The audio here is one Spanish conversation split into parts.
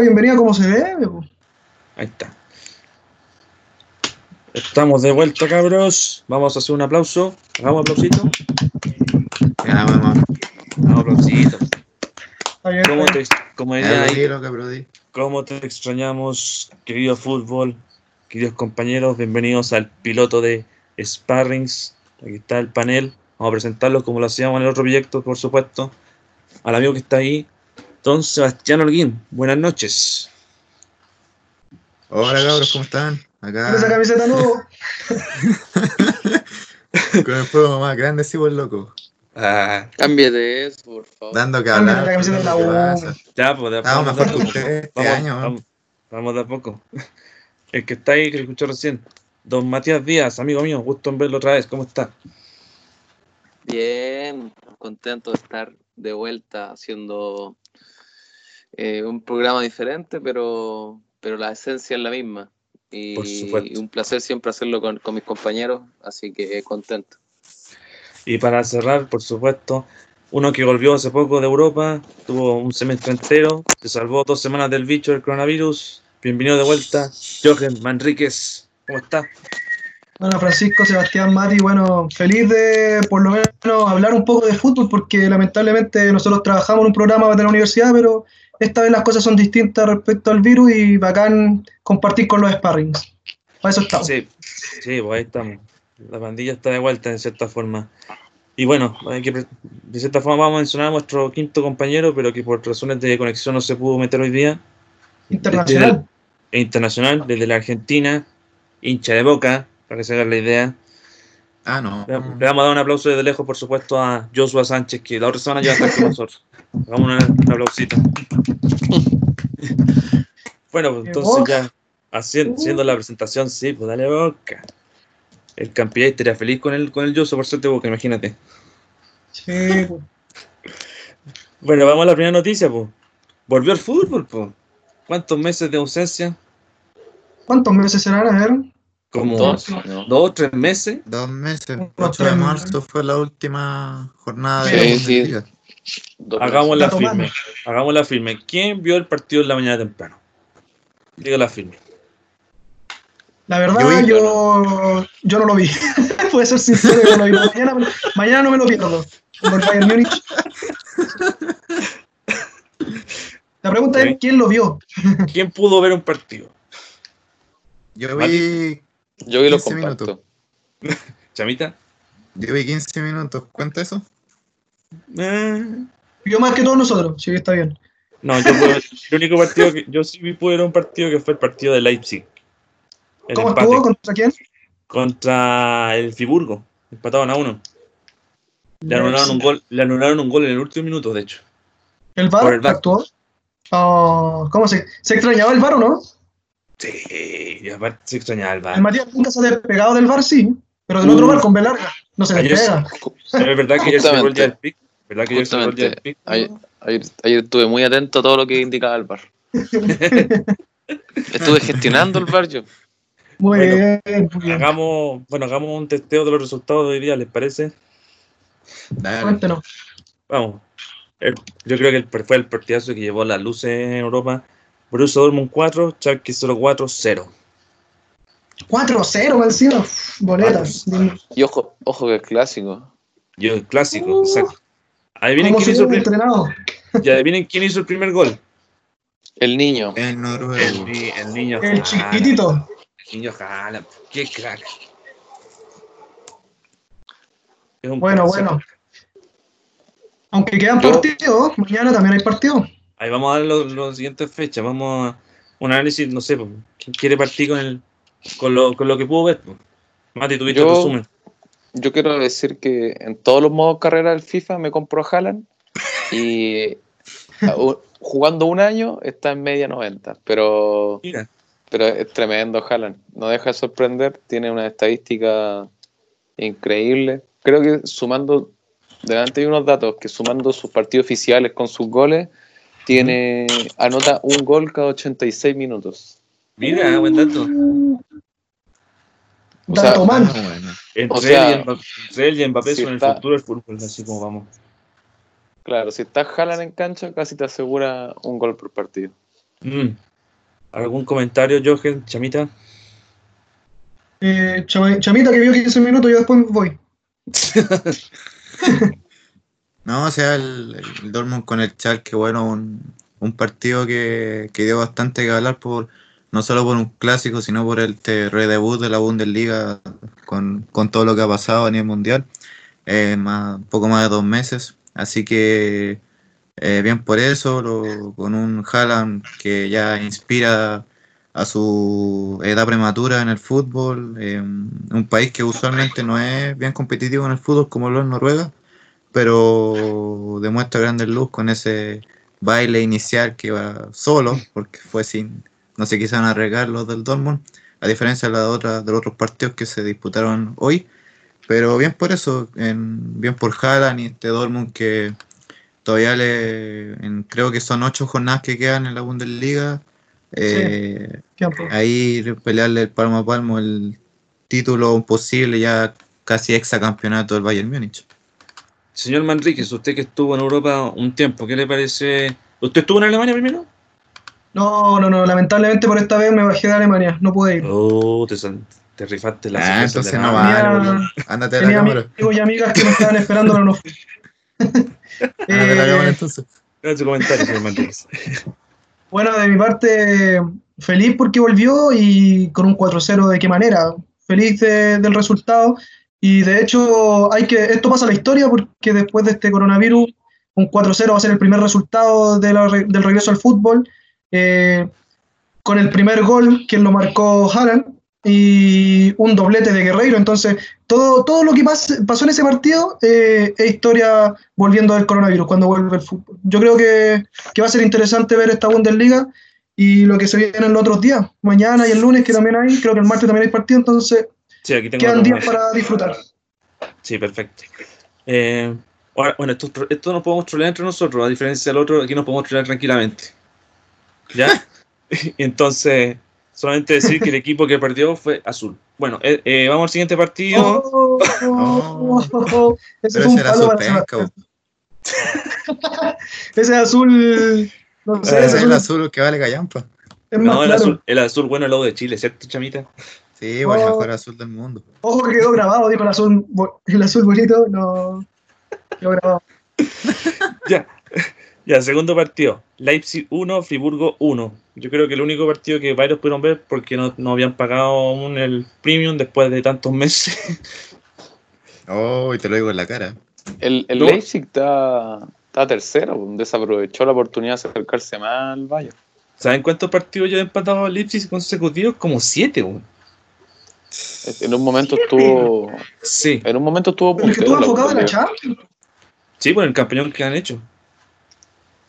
La bienvenida como se debe. po. Ahí está. Estamos de vuelta, cabros. Vamos a hacer un aplauso. Hagamos aplausito. Ya, vamos. Hagamos aplausito. Bien, ¿Cómo te, Ya, diría ahí, que cómo te extrañamos, querido fútbol, queridos compañeros? Bienvenidos al piloto de Sparrings. Aquí está el panel. Vamos a presentarlos como lo hacíamos en el otro proyecto, por supuesto. Al amigo que está ahí, don Sebastián Holguín. Buenas noches. Hola cabros, ¿cómo están? Con esa Acá camiseta no. con el fuego más grande, sí, buen loco. Ah, Cámbiate eso, por favor. Dando que hablar. la camiseta de la ¿qué U. ya, pues de a poco, mejor de a que ustedes este Vamos, año. vamos, vamos de a poco. El que está ahí, que lo escuchó recién. Don Matías Díaz, amigo mío, gusto en verlo otra vez. ¿Cómo está? Bien, contento de estar de vuelta haciendo eh, un programa diferente, pero, pero la esencia es la misma. Y, Por y un placer siempre hacerlo con, con mis compañeros, así que contento. Y para cerrar, por supuesto, uno que volvió hace poco de Europa, tuvo un semestre entero, se salvó dos semanas del bicho del coronavirus. Bienvenido de vuelta, Jochen Manríquez. ¿Cómo está? Bueno, Francisco, Sebastián, Mati, bueno, feliz de por lo menos hablar un poco de fútbol, porque lamentablemente nosotros trabajamos en un programa de la universidad, pero esta vez las cosas son distintas respecto al virus y bacán compartir con los sparrings. Para eso estamos. Sí, sí, pues ahí estamos. La pandilla está de vuelta en cierta forma. Y bueno, hay que, de cierta forma vamos a mencionar a nuestro quinto compañero, pero que por razones de conexión no se pudo meter hoy día. Internacional. e internacional, desde la Argentina, hincha de boca, para que se hagan la idea. Ah, no. Le, le vamos a dar un aplauso desde lejos, por supuesto, a Joshua Sánchez, que la otra semana ya va a estar con nosotros. Hagamos una- un aplausito. Bueno, pues ¡Qué entonces ya, haciendo, haciendo la presentación, sí, pues dale boca. El campeón estaría feliz con el, con el Joshua por suerte boca, imagínate. Sí, pues. Bueno, vamos a la primera noticia, pues. Volvió al fútbol, pues. ¿Cuántos meses de ausencia? ¿Cuántos meses serán? A ver. Como Dos, ¿no? dos o tres meses. Dos meses. Unos 8 de marzo fue la última jornada de Sí, Hagamos la firme. Hagamos la firme. ¿Quién vio el partido en la mañana temprano? Diga la firme. La verdad, Yo vi- yo, yo no lo vi. Puede ser sincero, yo no lo vi. Mañana, mañana no me lo pierdo. El Bayern Múnich. La pregunta es: ¿quién lo vio? ¿Quién pudo ver un partido? Yo vi, Yo vi los 15 minutos. compactos. ¿Chamita? yo vi 15 minutos. ¿Cuenta eso? Eh, Vio más que todos nosotros. Sí, está bien. no, yo ver- el único partido que yo sí vi pude ver un partido que fue el partido de Leipzig. El ¿Cómo empate estuvo? ¿Contra quién? contra el Friburgo. Empataron a uno. Le anularon un gol, le anularon un gol en el último minuto, de hecho. ¿El VAR el VAR. actuó? Oh, ¿Cómo se, se extrañaba el VAR o no? Sí, y aparte se extrañaba el El VAR. Matías nunca se ha despegado del VAR, sí. Pero del Uh. otro VAR con B larga. No se Ayer despega. Es verdad que ayer se el día del pick. ¿Verdad que ayer se fue el día del pick? Ayer, ayer, ayer estuve muy atento a todo lo que indicaba el bar. Estuve gestionando el bar yo. Muy Bueno, bien, muy. Hagamos, bueno, hagamos un testeo de los resultados de hoy día, ¿les parece? Dale. Cuéntenos. Vamos. El- yo creo que el, fue el partidazo que llevó las luces en Europa. Borussia Dortmund 4, Schalke 04 0. 4-0 más encima. Boletas. Y ojo, ojo que es clásico. Yo, el clásico, exacto. Adivinen ¿Cómo quién, se hizo el, y adivinen quién hizo el primer gol. El niño. El El, noruego. ni- el niño El Haaland. chiquitito. El niño Haaland. Qué crack. Bueno, bueno. Aunque quedan partidos, mañana también hay partidos. Ahí vamos a dar los, los siguientes fechas. Vamos a un análisis, no sé, ¿quién quiere partir con el con lo, con lo que pudo ver? Mati, tuviste Yo- el resumen. Yo quiero decir que en todos los modos carrera del FIFA me compro a Haaland y a- u- jugando un año está en media 90, pero, Mira, pero es tremendo Haaland. No deja de sorprender, tiene una estadística increíble. Creo que sumando, delante hay unos datos, que sumando sus partidos oficiales con sus goles, tiene anota un gol cada 86 minutos. mira, buen dato. O sea, Dato man. Bueno. Entre, O sea, él, y Mbappé, entre él y Mbappé si son está- el futuro del fútbol, así como vamos. Claro, si está Haaland en cancha, casi te asegura un gol por partido. Mm. ¿Algún comentario, Jochen, Chamita? Eh, Chamita que vio 15 minutos, yo después voy. No, o sea, el, Dortmund con el Schalke, bueno, un, un partido que, que dio bastante que hablar por no solo por un clásico, sino por el redebut de la Bundesliga con, con todo lo que ha pasado a nivel mundial, eh, más, poco más de dos meses. Así que eh, bien por eso, lo- con un Haaland que ya inspira a su edad prematura en el fútbol, eh, un país que usualmente no es bien competitivo en el fútbol como lo es Noruega, pero demuestra grandes luz con ese baile inicial que va solo, porque fue sin, no se quisieron arriesgar los del Dortmund, a diferencia de, la otra, de los otros partidos que se disputaron hoy. Pero bien por eso, en- bien por Haaland y este Dortmund que todavía le, en- creo que son ocho jornadas que quedan en la Bundesliga. eh, ahí pelearle el palmo a palmo el título posible ya casi exacampeonato del Bayern Múnich. Señor Manríquez, usted que estuvo en Europa un tiempo, ¿qué le parece? ¿Usted estuvo en Alemania primero? No, no, no, lamentablemente por esta vez me bajé de Alemania, no pude ir. Oh, te, te rifaste la Ah, entonces no Tenía- boludo. Ándate de la Tenía cámara. amigos y amigas que me estaban esperando, pero no fui. Ándate de la cámara Eh, entonces. Su comentario, señor Manríquez. Bueno, de mi parte, feliz porque volvió y con un 4-0 de qué manera. Feliz de- del resultado. Y de hecho, hay que, esto pasa a la historia porque después de este coronavirus, un 4-0 va a ser el primer resultado de del regreso al fútbol. eh, con el primer gol, que lo marcó Haaland, y un doblete de Guerreiro. Entonces, todo, todo lo que pas- pasó en ese partido eh, es historia volviendo del coronavirus, cuando vuelve el fútbol. Yo creo que, que va a ser interesante ver esta Bundesliga y lo que se viene en los otros días. Mañana y el lunes, que también hay, creo que el martes también hay partido, entonces Sí, aquí tengo quedan días para disfrutar. Sí, perfecto. Eh, ahora, bueno, esto, esto nos podemos trolear entre nosotros, a diferencia del otro, aquí nos podemos trolear tranquilamente. ¿Ya? Entonces, solamente decir que el equipo que perdió fue azul. Bueno, eh, eh, vamos al siguiente partido. Oh, oh, oh, oh. Ese Pero fue un palo para. Ese azul, no sé, Ese ese es el azul que vale callampa. es más No, el claro. azul, el azul bueno es lo de Chile, ¿cierto, chamita? Sí, pues el Oh. mejor azul del mundo. Ojo que quedó grabado, dijo el azul, el azul bonito, no quedó grabado. Ya. Ya, segundo partido. Leipzig 1, Friburgo 1. Yo creo que el único partido que varios pudieron ver porque no, no habían pagado aún el premium después de tantos meses. Oh, y te lo digo en la cara. El, el. Leipzig está, está tercero, desaprovechó la oportunidad de acercarse más al Bayern. ¿Saben cuántos partidos ya ha empatado el Leipzig consecutivos? Como siete, weón. En un momento estuvo. Sí, En un momento estuvo Pero es que estuvo enfocado en la. Champions. sí, por el campeón que han hecho.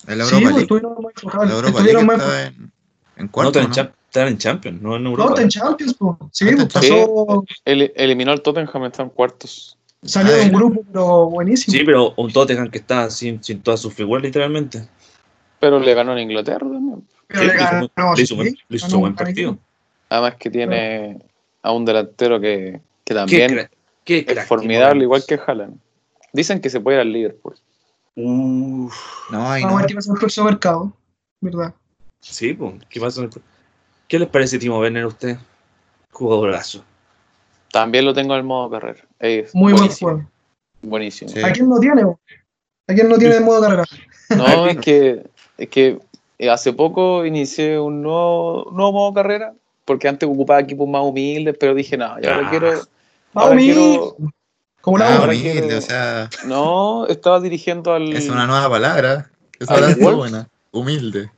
En la Sí, Europa pues, League. estuvieron más enfocados. La Europa League estuvieron más está en, en No, cuarto, están en, ¿no? Están en Champions, no en No, Europa. está en Champions, pues. Sí, Ah, pues pasó, El- eliminó al Tottenham, está en cuartos. salió Ah, de un grupo, pero buenísimo. Sí, pero un Tottenham que está sin, sin todas sus figuras, literalmente. Pero le ganó en Inglaterra también. pero Sí, le le hizo ganó, buen- le hizo buen- sí, le hizo ganó buen un partido. Además que tiene a un delantero que, que también es crack, formidable, igual que Haaland. Dicen que se puede ir al Liverpool. Uf, No, a no. ver qué pasa en el próximo mercado. ¿Verdad? sí, pues, ¿qué pasa? en el- ¿Qué les parece Timo Werner a usted? Jugadorazo. También lo tengo en el modo carrera. Es Muy buen buenísimo, juego. Buenísimo. Sí. ¿A quién no tiene? ¿A quién no tiene en modo carrera? No, es que, es que eh, hace poco inicié un nuevo, nuevo modo carrera, porque antes ocupaba equipos más humildes, pero dije, no, y ahora Ah. quiero. Ah, Ahora humilde. quiero. Como la Ah, humilde, quiero- o sea, No, estaba dirigiendo al, es una nueva palabra. Esa Al palabra Wolves. buena. Humilde.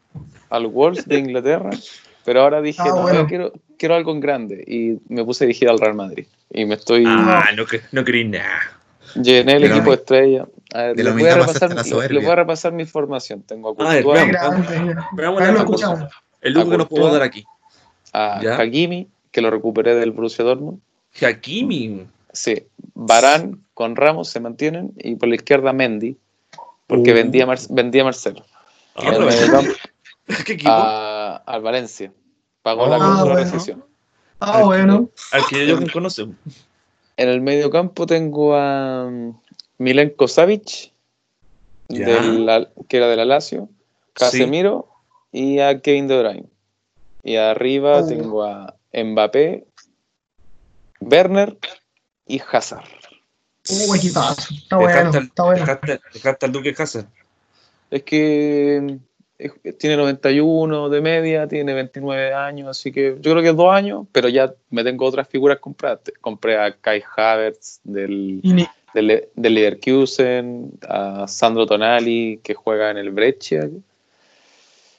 al Wolves de Inglaterra, pero ahora dije, Ah, no, bueno. yo quiero, quiero algo en grande, y me puse a dirigir al Real Madrid. Y me estoy. Ah, no, no creí nada. Llené el equipo de estrella. A ver, de les voy a repasar, les- voy a repasar mi formación. Tengo a A ver, Courtois, veamos. Veamos cosa. escuchamos. El lujo que nos Courtois. podemos dar aquí. A Ya. Hakimi, que lo recuperé del Borussia Dortmund. Hakimi. Sí, Barán con Ramos se mantienen y por la izquierda Mendy, porque Uh. vendía, Mar- vendía Marcelo. Ah, el ¿Qué equipo? a- al Valencia. Pagó la Ah, bueno. rescisión. Ah, bueno. Al que yo conozco. En el mediocampo tengo a um, Milenko Savic, del que era de la Lazio, Casemiro y a Kevin De Bruyne. Y arriba Oh. tengo a Mbappé, Werner y Hazard. Uh. Está bueno, está bueno. dejaste- dejaste al Duque Hazard. Es que tiene 91 de media, tiene 29 años, así que yo creo que es dos años, pero ya me tengo otras figuras compradas. Compré a Kai Havertz del, ni- del, del Leverkusen, a Sandro Tonali, que juega en el Brescia.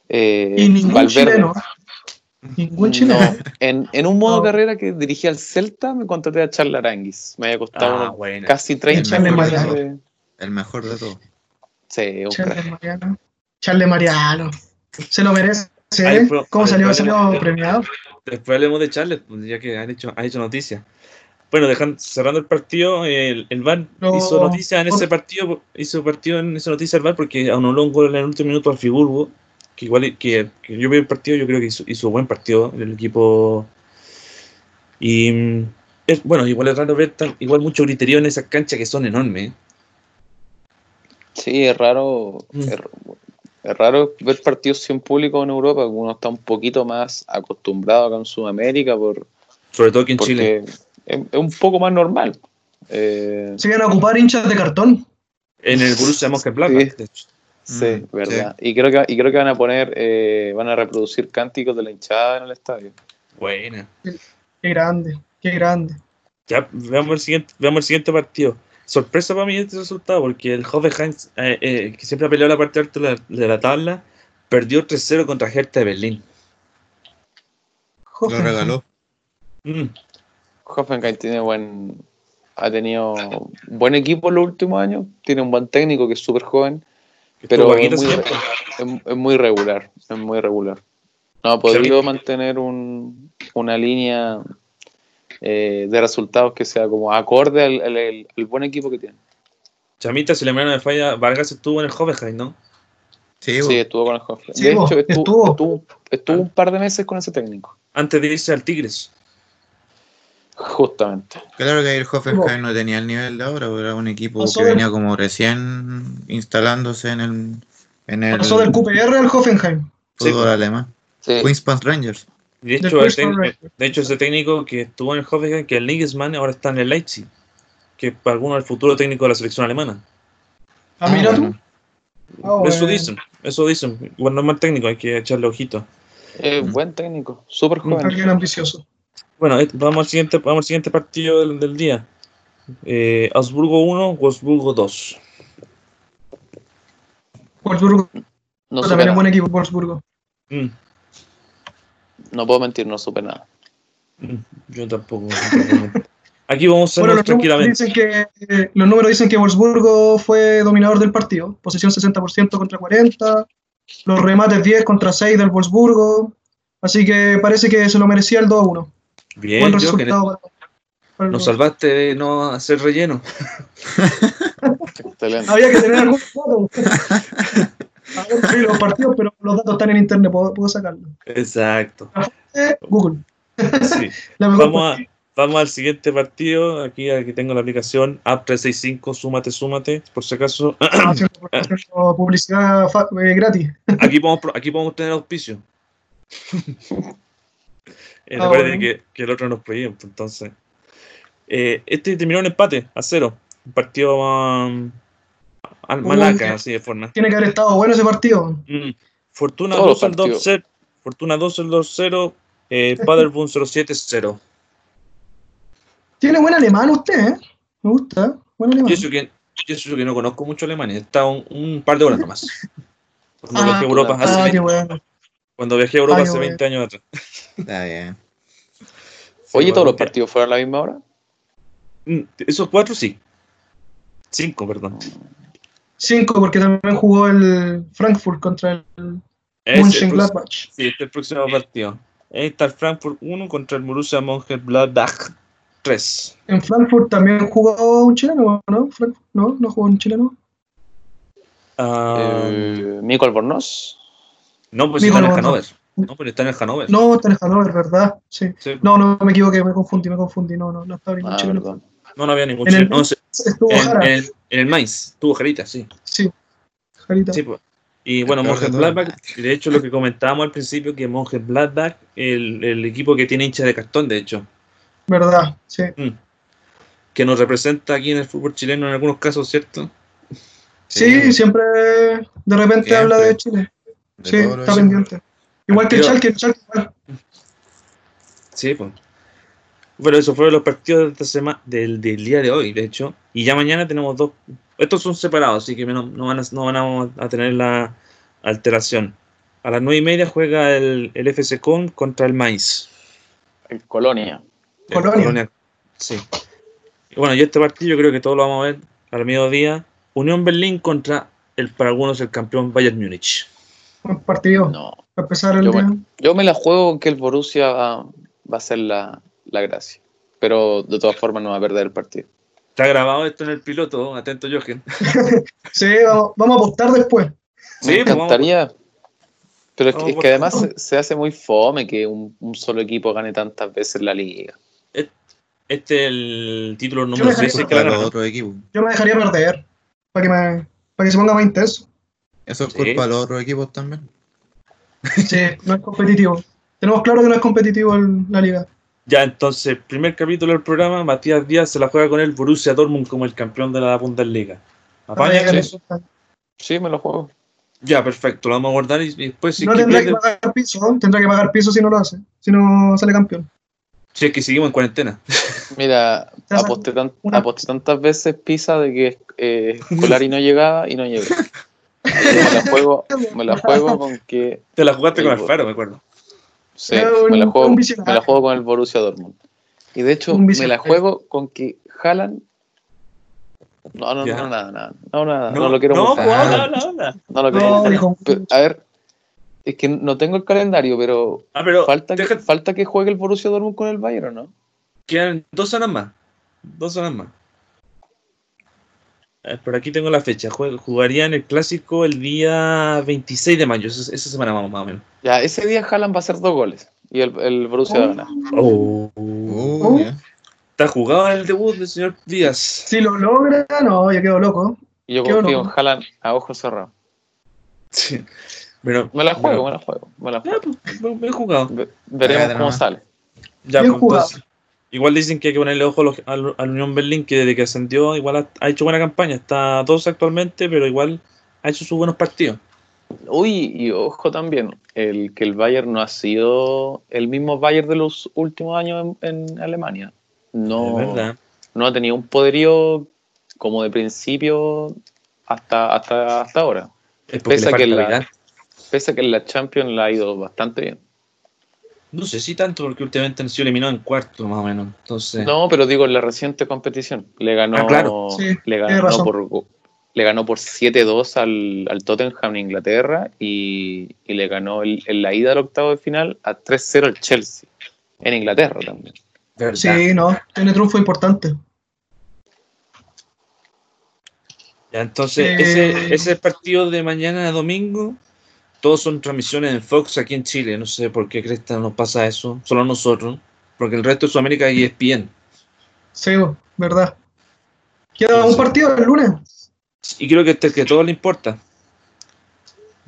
eh, y ningún Valverde. chileno. Ningún chileno. No, en, en un modo No. carrera que dirigía al Celta, me contraté a Charles Aranguis. Me había costado Ah, bueno. casi 30 Charles millones Mariano. de- El mejor de todos. Sí. Charles Mariano. Charles Mariano. Se lo merece. Ay, ¿eh? pero- ¿Cómo salió? Salió premiado. Después hablemos de Charles, pues, ya que han hecho, han hecho noticias. Bueno, dejando, cerrando el partido, el, el VAR No. hizo noticia en ese partido, hizo partido en esa noticia el VAR porque anuló un gol en el último minuto al Friburgo, que igual que, que yo vi el partido, yo creo que hizo, hizo buen partido el equipo. Y mm, es, bueno, igual es raro ver tan, igual mucho griterío en esas canchas que son enormes. Sí, es raro. Mm. Es, es raro ver partidos sin público en Europa, uno está un poquito más acostumbrado acá en Sudamérica, por, Sobre todo aquí en Chile. es, es un poco más normal. Eh, Se iban a ocupar hinchas de cartón. En el Borussia Mönchengladbach, Sí. de hecho. Sí, Mm, verdad. Y creo que y creo que van a poner, eh, van a reproducir cánticos de la hinchada en el estadio. Buena. Qué grande, qué grande. Ya, veamos el siguiente, veamos el siguiente partido. Sorpresa para mí este resultado, porque el Hoffenheim, eh, eh, que siempre ha peleado la parte alta de la, de la tabla, perdió 3-0 contra Hertha de Berlín. Lo regaló. Mm, Hoffenheim tiene buen, ha tenido buen equipo en los últimos años, tiene un buen técnico que es súper joven, pero es muy, es- es muy regular, es muy regular. No ha podido mantener un- una línea eh, de resultados que sea como acorde al, al- al- al buen equipo que tiene. Chamita, si la memoria me falla, Vargas estuvo en el Hoffenheim, ¿no? Sí, Sí, estuvo con el Hoffenheim. Sí, de hecho, estuvo, estuvo. estuvo- estuvo un par de meses con ese técnico, Antes de irse al Tigres. Justamente. Claro que el Hoffenheim no tenía el nivel de ahora, pero era un equipo Pasó que del- venía como recién instalándose en el, en el Pasó del QPR al Hoffenheim. Sí, fútbol po. alemán. Sí. Queens Park Rangers. De hecho, el Rangers. de hecho, ese técnico que estuvo en el Hoffenheim, que el Nigelsmann, ahora está en el Leipzig, que para algunos es el futuro técnico de la selección alemana. Ah, mira tú. bueno. Ah, Eso bueno. dicen, eso dicen. Igual no es mal técnico, hay que echarle ojito. Es buen técnico, súper joven. Alguien ambicioso. Bueno, eh, vamos al siguiente, vamos al siguiente partido del, del día. Eh, Augsburgo 1, Wolfsburgo 2. Wolfsburgo No supe también es nada. buen equipo, Wolfsburgo. Mm, No puedo mentir, no supe nada. mm, yo tampoco. Aquí vamos a Bueno, los tranquilamente. dicen que, eh, los números dicen que Wolfsburgo fue dominador del partido. Posesión 60% contra 40. Los remates 10 contra 6 del Wolfsburgo. Así que parece que se lo merecía el 2 a 1. Bien, Buen resultado para el nos salvaste de no hacer relleno. Excelente. Había que tener algún dato. Ver, los partidos, pero los datos están en internet, puedo, puedo sacarlos. Exacto. Eh, Google. Sí. La mejor Vamos, a, vamos al siguiente partido. Aquí, aquí tengo la aplicación App365, súmate, súmate, por si acaso. haciendo publicidad eh, gratis. Aquí podemos, aquí podemos tener auspicio. Ah, recuerden bueno. que, que el otro nos prohíbe, pues, entonces. Eh, este terminó en empate, a cero. Un partido um, al malaca, así de forma. Tiene que haber estado bueno ese partido. Mm. Fortuna Todos los 2 al partidos. 2-0. Fortuna 2 al 2-0. Eh, Paderborn 07-0. Tiene buen alemán usted, ¿eh? Me gusta. Buen alemán. Yo eso que, yo eso que no conozco mucho Alemania. Está un, un par de horas nomás. Cuando Ah, viajé a Europa hace, Ah, 20 qué bueno. Cuando viajé a Europa Ah, hace bueno. 20 años atrás. Está bien. Oye, Sí, ¿todos los partidos fueron a la misma hora? Mm, Esos cuatro sí. Cinco, perdón. Cinco, porque también jugó el Frankfurt contra el Ese, Mönchengladbach. Sí, este es el próximo partido. Ahí está el Frankfurt 1 contra el Borussia Mönchengladbach 3. En Frankfurt también jugó un chileno, ¿no? Frankfurt, ¿No? ¿No jugó un chileno? Ah, Eh, Mico Albornoz. No, pues está en el. Hannover. No, pero está en el Hannover. No, está en Hannover, ¿verdad? Sí. Sí. No, no, me equivoqué, me confundí, me confundí. No, no, no estaba ningún Ah, chileno. perdón. No, no había ningún En el- chileno. No, Estuvo en, Jara. en- en el Mainz, tuvo Jarita, sí. Sí. Jarita. Sí, pues. Y bueno, todo. Mönchengladbach, de hecho lo que comentábamos al principio, que Mönchengladbach, el, el equipo que tiene hincha de cartón, de hecho, ¿Verdad? Sí. Mm. que nos representa aquí en el fútbol chileno en algunos casos, ¿cierto? Sí, siempre de repente Siempre. habla de Chile. De sí, está pendiente. Igual que el Chalke, el Chalke igual. Sí, pues. Bueno, eso fueron los partidos de esta semana, del, del día de hoy, de hecho. Y ya mañana tenemos dos. Estos son separados, así que no, no van, a, no van a, tener la alteración. A las nueve y media juega el, el FC Con contra el Mainz. El Colonia. El Colonia. Sí. Y bueno, y este partido yo creo que todos lo vamos a ver al mediodía. Unión Berlín contra el para algunos el campeón Bayern Múnich. Un partido. No. Para empezar el Yo, día. me- yo me la juego con que el Borussia va, va a ser la, la gracia. Pero de todas formas no va a perder el partido. Está grabado esto en el piloto, atento Jochen. Sí, vamos, vamos a apostar después. Sí, me pues vamos- encantaría. Pero es que, es que además se, se hace muy fome que un, un solo equipo gane tantas veces la liga. Este es el título me número dejaría 6 que otros equipos. Yo me dejaría perder. Para que, me, para que se ponga más intenso. Eso es Sí. culpa de los otros equipos también. Sí, no es competitivo. Tenemos claro que no es competitivo la liga. Ya, entonces, primer capítulo del programa, Matías Díaz se la juega con el Borussia Dortmund como el campeón de la Bundesliga. ¿Apaña eso? Sí, me lo juego. Ya, perfecto, lo vamos a guardar y, y después si, no que tendrá que pagar piso, tendrá que pagar piso si no lo hace, si no sale campeón. si es que seguimos en cuarentena. Mira, aposté, tan- aposté tantas veces Pisa de que eh, Scolari no llegaba y no llegó. Que me la juego, me la juego con que Te la jugaste El con Bo- Alfaro, me acuerdo. sí, me, la juego, me la juego con el Borussia Dortmund. Y de hecho, me la juego con que Haaland. No, no, Ya. no, nada, nada. No, nada, no, lo quiero no, pues, habla, habla, habla. No lo quiero No, Pero, a ver, es que no tengo el calendario, pero Ah, pero falta que, deja- falta que juegue el Borussia Dortmund con el Bayern, ¿o no? quedan dos semanas más. Dos semanas más. Eh, Por aquí tengo la fecha. Jugarían el clásico el día 26 de mayo. Esa, esa semana más, más o menos. Ya, ese día Haaland va a hacer dos goles y el, el Borussia va a ganar. Oh. Uh, ya. Está jugado el debut del señor Díaz. Si lo logra, no, yo quedo loco. Y yo Qué confío en Haaland a ojos cerrados. Sí. Pero, Me la juego, pero- me la juego, me la Ya, juego. pues, bien- bien jugado. Ve- veremos cómo sale. Ya, pues, jugado. entonces, igual dicen que hay que ponerle ojo a al Unión Berlín, que desde que ascendió, igual ha, ha hecho buena campaña. Está a dos actualmente, pero igual ha hecho sus buenos partidos. Uy, y ojo también, el que el Bayern no ha sido el mismo Bayern de los últimos años en, en Alemania. No, no ha tenido un poderío como de principio hasta, hasta, hasta ahora. Es Pese a que la-. Pese a que en la Champions la ha ido bastante bien. No sé si tanto, porque últimamente han sido eliminados en cuarto, más o menos. Entonces, No, pero digo en la reciente competición. Le ganó, Ah, claro. Sí, le ganó por le ganó por 7-2 al, al Tottenham en Inglaterra y, y le ganó el- en la ida al octavo de final a 3-0 al Chelsea en Inglaterra también. verdad. Sí, no, tiene triunfo importante. Ya, entonces, Eh. ese, ese partido de mañana domingo, todos son transmisiones en Fox aquí en Chile. No sé por qué Cresta nos pasa eso, solo a nosotros, porque el resto de Sudamérica es ESPN. Sí, verdad. Queda un partido el lunes. Y creo que este que a todos le importa.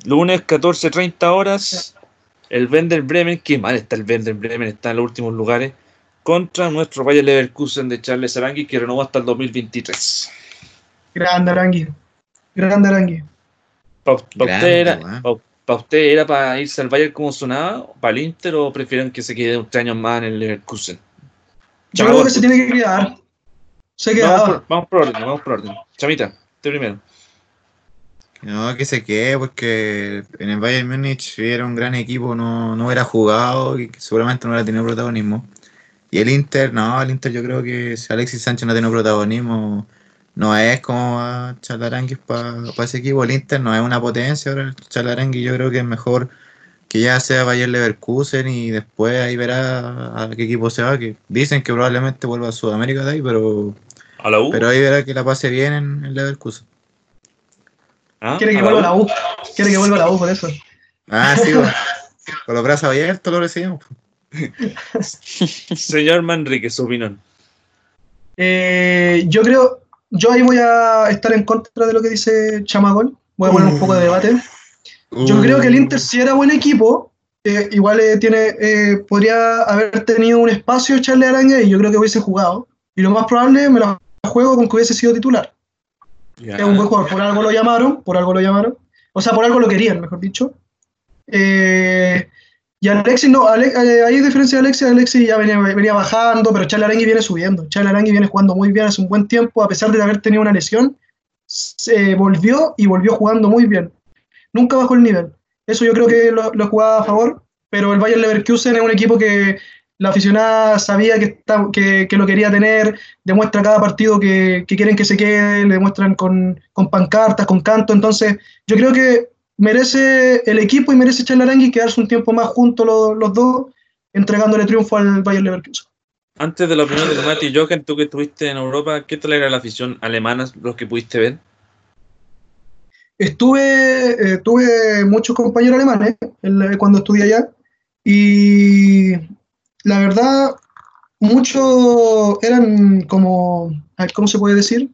Lunes 14.30 horas, el Werder Bremen, qué mal está el Werder Bremen, está en los últimos lugares, contra nuestro Bayer Leverkusen de Charles Arangui, que renovó hasta el 2023. Grande Arangui. Grande Arangui. ¿Para usted era, era para irse al Bayern como sonaba, para el Inter, o prefieren que se quede un tres años más en el Leverkusen? Yo creo que se tiene que quedar. Se vamos, queda. por, vamos por orden, vamos por orden. Chamita, usted primero. No, que se quede, porque en el Bayern Múnich, era un gran equipo, no, no hubiera jugado y seguramente no hubiera tenido protagonismo. Y el Inter, no, el Inter yo creo que si Alexis Sánchez no tiene protagonismo, no es como a Chalaranguis para ese equipo. El Inter no es una potencia, ahora el Chalaranguis yo creo que es mejor que ya sea Bayern Leverkusen y después ahí verá a qué equipo se va, que dicen que probablemente vuelva a Sudamérica de ahí, pero, ¿A la U? pero ahí verá que la pase bien en, en Leverkusen. ¿Ah? Quiere que ¿A vuelva a la U. Quiere que vuelva a la U por eso. Ah, sí, bueno. con los brazos abiertos lo recibimos. Señor Manrique, su opinión. Eh, yo creo, yo ahí voy a estar en contra de lo que dice Chamagol. Voy a poner un poco de debate. Yo creo que el Inter si era buen equipo, eh, igual eh, tiene, eh, podría haber tenido un espacio Charles Araña y yo creo que hubiese jugado. Y lo más probable me la juego con que hubiese sido titular. Ya. Es un buen jugador, por algo lo llamaron, por algo lo llamaron. O sea, por algo lo querían, mejor dicho. Eh, y Alexis, no, eh, ahí diferencia de Alexis, Alexis ya venía, venía bajando, pero Charles Arangui viene subiendo. Charles Arangui viene jugando muy bien hace un buen tiempo, a pesar de haber tenido una lesión, se volvió y volvió jugando muy bien. Nunca bajó el nivel. Eso yo creo que lo, lo jugaba a favor, pero el Bayern Leverkusen es un equipo que la aficionada sabía que, que, lo quería tener, demuestra cada partido que, que quieren que se quede, le demuestran con, con pancartas, con canto, entonces yo creo que merece el equipo y merece Charlarangui quedarse un tiempo más juntos los, los dos, entregándole triunfo al Bayern Leverkusen. Antes de la opinión de Mati Jochen, tú que estuviste en Europa, ¿qué tal era la afición alemana, los que pudiste ver? Estuve, eh, tuve muchos compañeros alemanes cuando estudié allá y la verdad, muchos eran como, ¿cómo se puede decir?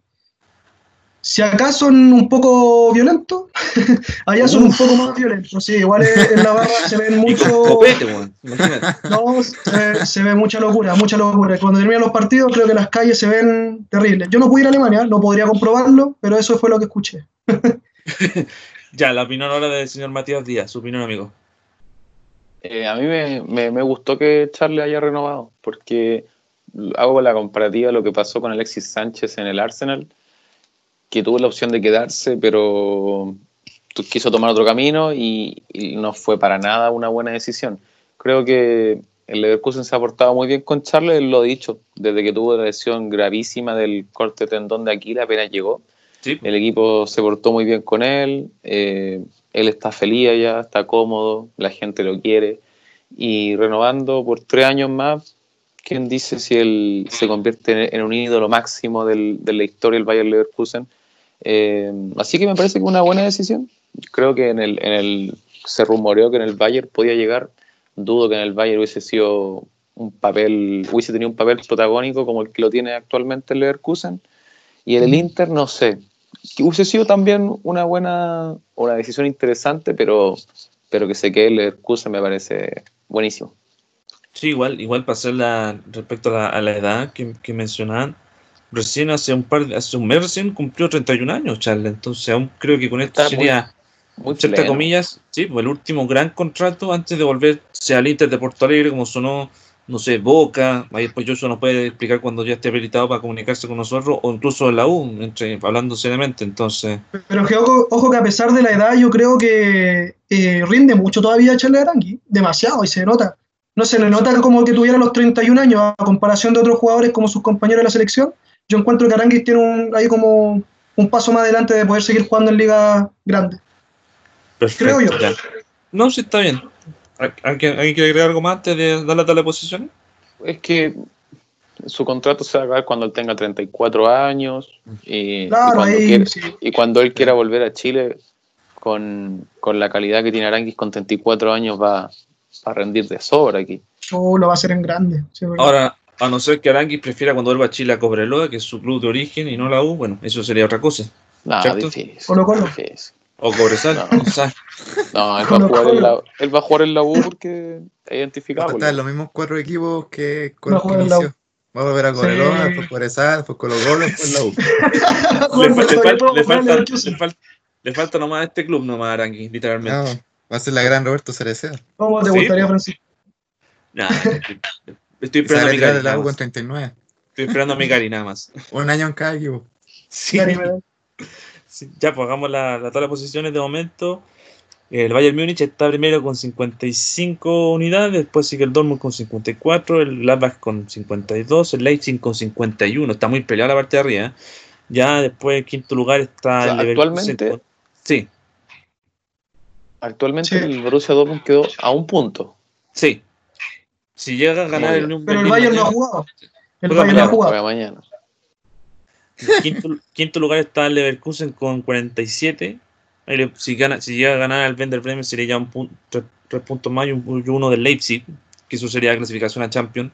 Si acá son un poco violentos, allá son un poco más violentos. Sí, igual en la barra se ven mucho... copete, weón. Imagínate. No, se, se ve mucha locura, mucha locura. Cuando terminan los partidos, creo que las calles se ven terribles. Yo no pude ir a Alemania, no podría comprobarlo, pero eso fue lo que escuché. Ya, la opinión ahora del señor Matías Díaz, su opinión, amigo. Eh, a mí me, me- me gustó que Charles haya renovado, porque hago la comparativa de lo que pasó con Alexis Sánchez en el Arsenal, que tuvo la opción de quedarse, pero quiso tomar otro camino y, y no fue para nada una buena decisión. Creo que el Leverkusen se ha portado muy bien con Charles, lo ha dicho, desde que tuvo la lesión gravísima del corte tendón de Aquiles apenas llegó. Sí, El equipo se portó muy bien con él, eh, él está feliz allá, está cómodo, la gente lo quiere y renovando por tres años más, ¿quién dice si él se convierte en, un ídolo máximo del- de la historia del Bayern Leverkusen? Eh, así que me parece que una buena decisión. Creo que en el, en el se rumoreó que en el Bayern podía llegar, dudo que en el Bayern hubiese sido un papel, hubiese tenido un papel protagónico como el que lo tiene actualmente el Leverkusen. Y en el Inter, no sé, hubiese sido también una buena, una decisión interesante, pero, pero que se quede el Leverkusen me parece buenísimo. Sí, igual, igual para hacerla respecto a la, a la edad que, que mencionaban, recién hace un par de- hace un mes recién cumplió 31 años, Charles, entonces aún creo que con esto Está sería, Muy chileno. comillas, sí, pues el último gran contrato antes de volverse al Inter de Porto Alegre, como sonó, no sé, Boca, ahí después Joshua nos puede explicar cuando ya esté habilitado para comunicarse con nosotros, o incluso en la U, entre, hablando seriamente, entonces, Pero que ojo, ojo que a pesar de la edad, yo creo que eh, rinde mucho todavía Charles Arangui, demasiado, y se nota. No se le nota como que tuviera los 31 años a comparación de otros jugadores como sus compañeros de la selección. Yo encuentro que Arangui tiene un, ahí como un paso más adelante de poder seguir jugando en liga grande. perfecto. Creo yo. ya. No, sí está bien. ¿Alguien alguien quiere agregar algo más antes de dar la tabla de posiciones? Es que su contrato se va a acabar cuando él tenga 34 años y, y Claro, cuando, ahí quiera, sí. y cuando él quiera volver a Chile con, con la calidad que tiene Aranguis con 34 años va, va a rendir de sobra aquí. Oh, lo va a hacer en grande. sí. Ahora, a no ser que Aranguis prefiera cuando vuelva a Chile a Cobreloa, que es su club de origen, y no la U, bueno, eso sería otra cosa. Nada, difícil. Colo Colo. difícil. O Cobresal, No. o sea, No, él va, a Colo jugar en la, él va a jugar en la U porque es identificado. Va a estar en los mismos cuatro equipos que con Va a los que inició. Va a volver a Cobreloa, Sí. después Cobresal, después Colo Colo, después la U. le, falta, le nomás a este club, nomás a Aranguis, literalmente. Va a ser la gran Roberto Cereceda. ¿Cómo te Sí, gustaría. Francisco? Nah, estoy, esperando a mi de la nada U con más. 39. Estoy esperando a mi Cari, nada más. Un año en cada equipo. Sí. Gary. Sí, ya, pues hagamos la, la tabla de posiciones de momento. El Bayern Múnich está primero con 55 unidades, después sigue el Dortmund con 54, el Gladbach con 52, el Leipzig con 51. Está muy peleada la parte de arriba. ¿eh? Ya después en quinto lugar está O sea, el Leverkusen actualmente- con- Sí, Actualmente Sí. el Borussia Dortmund quedó a un punto. sí. Si llega a ganar el Pero el Bayern no ha jugado. El Bayern no ha jugado. Mañana. en quinto, quinto lugar está el Leverkusen con 47. Ahí le- Si, gana, si llega a ganar el Werder Bremen sería ya un punto, tres, tres puntos más y, un- y uno del Leipzig, que eso sería clasificación a Champions.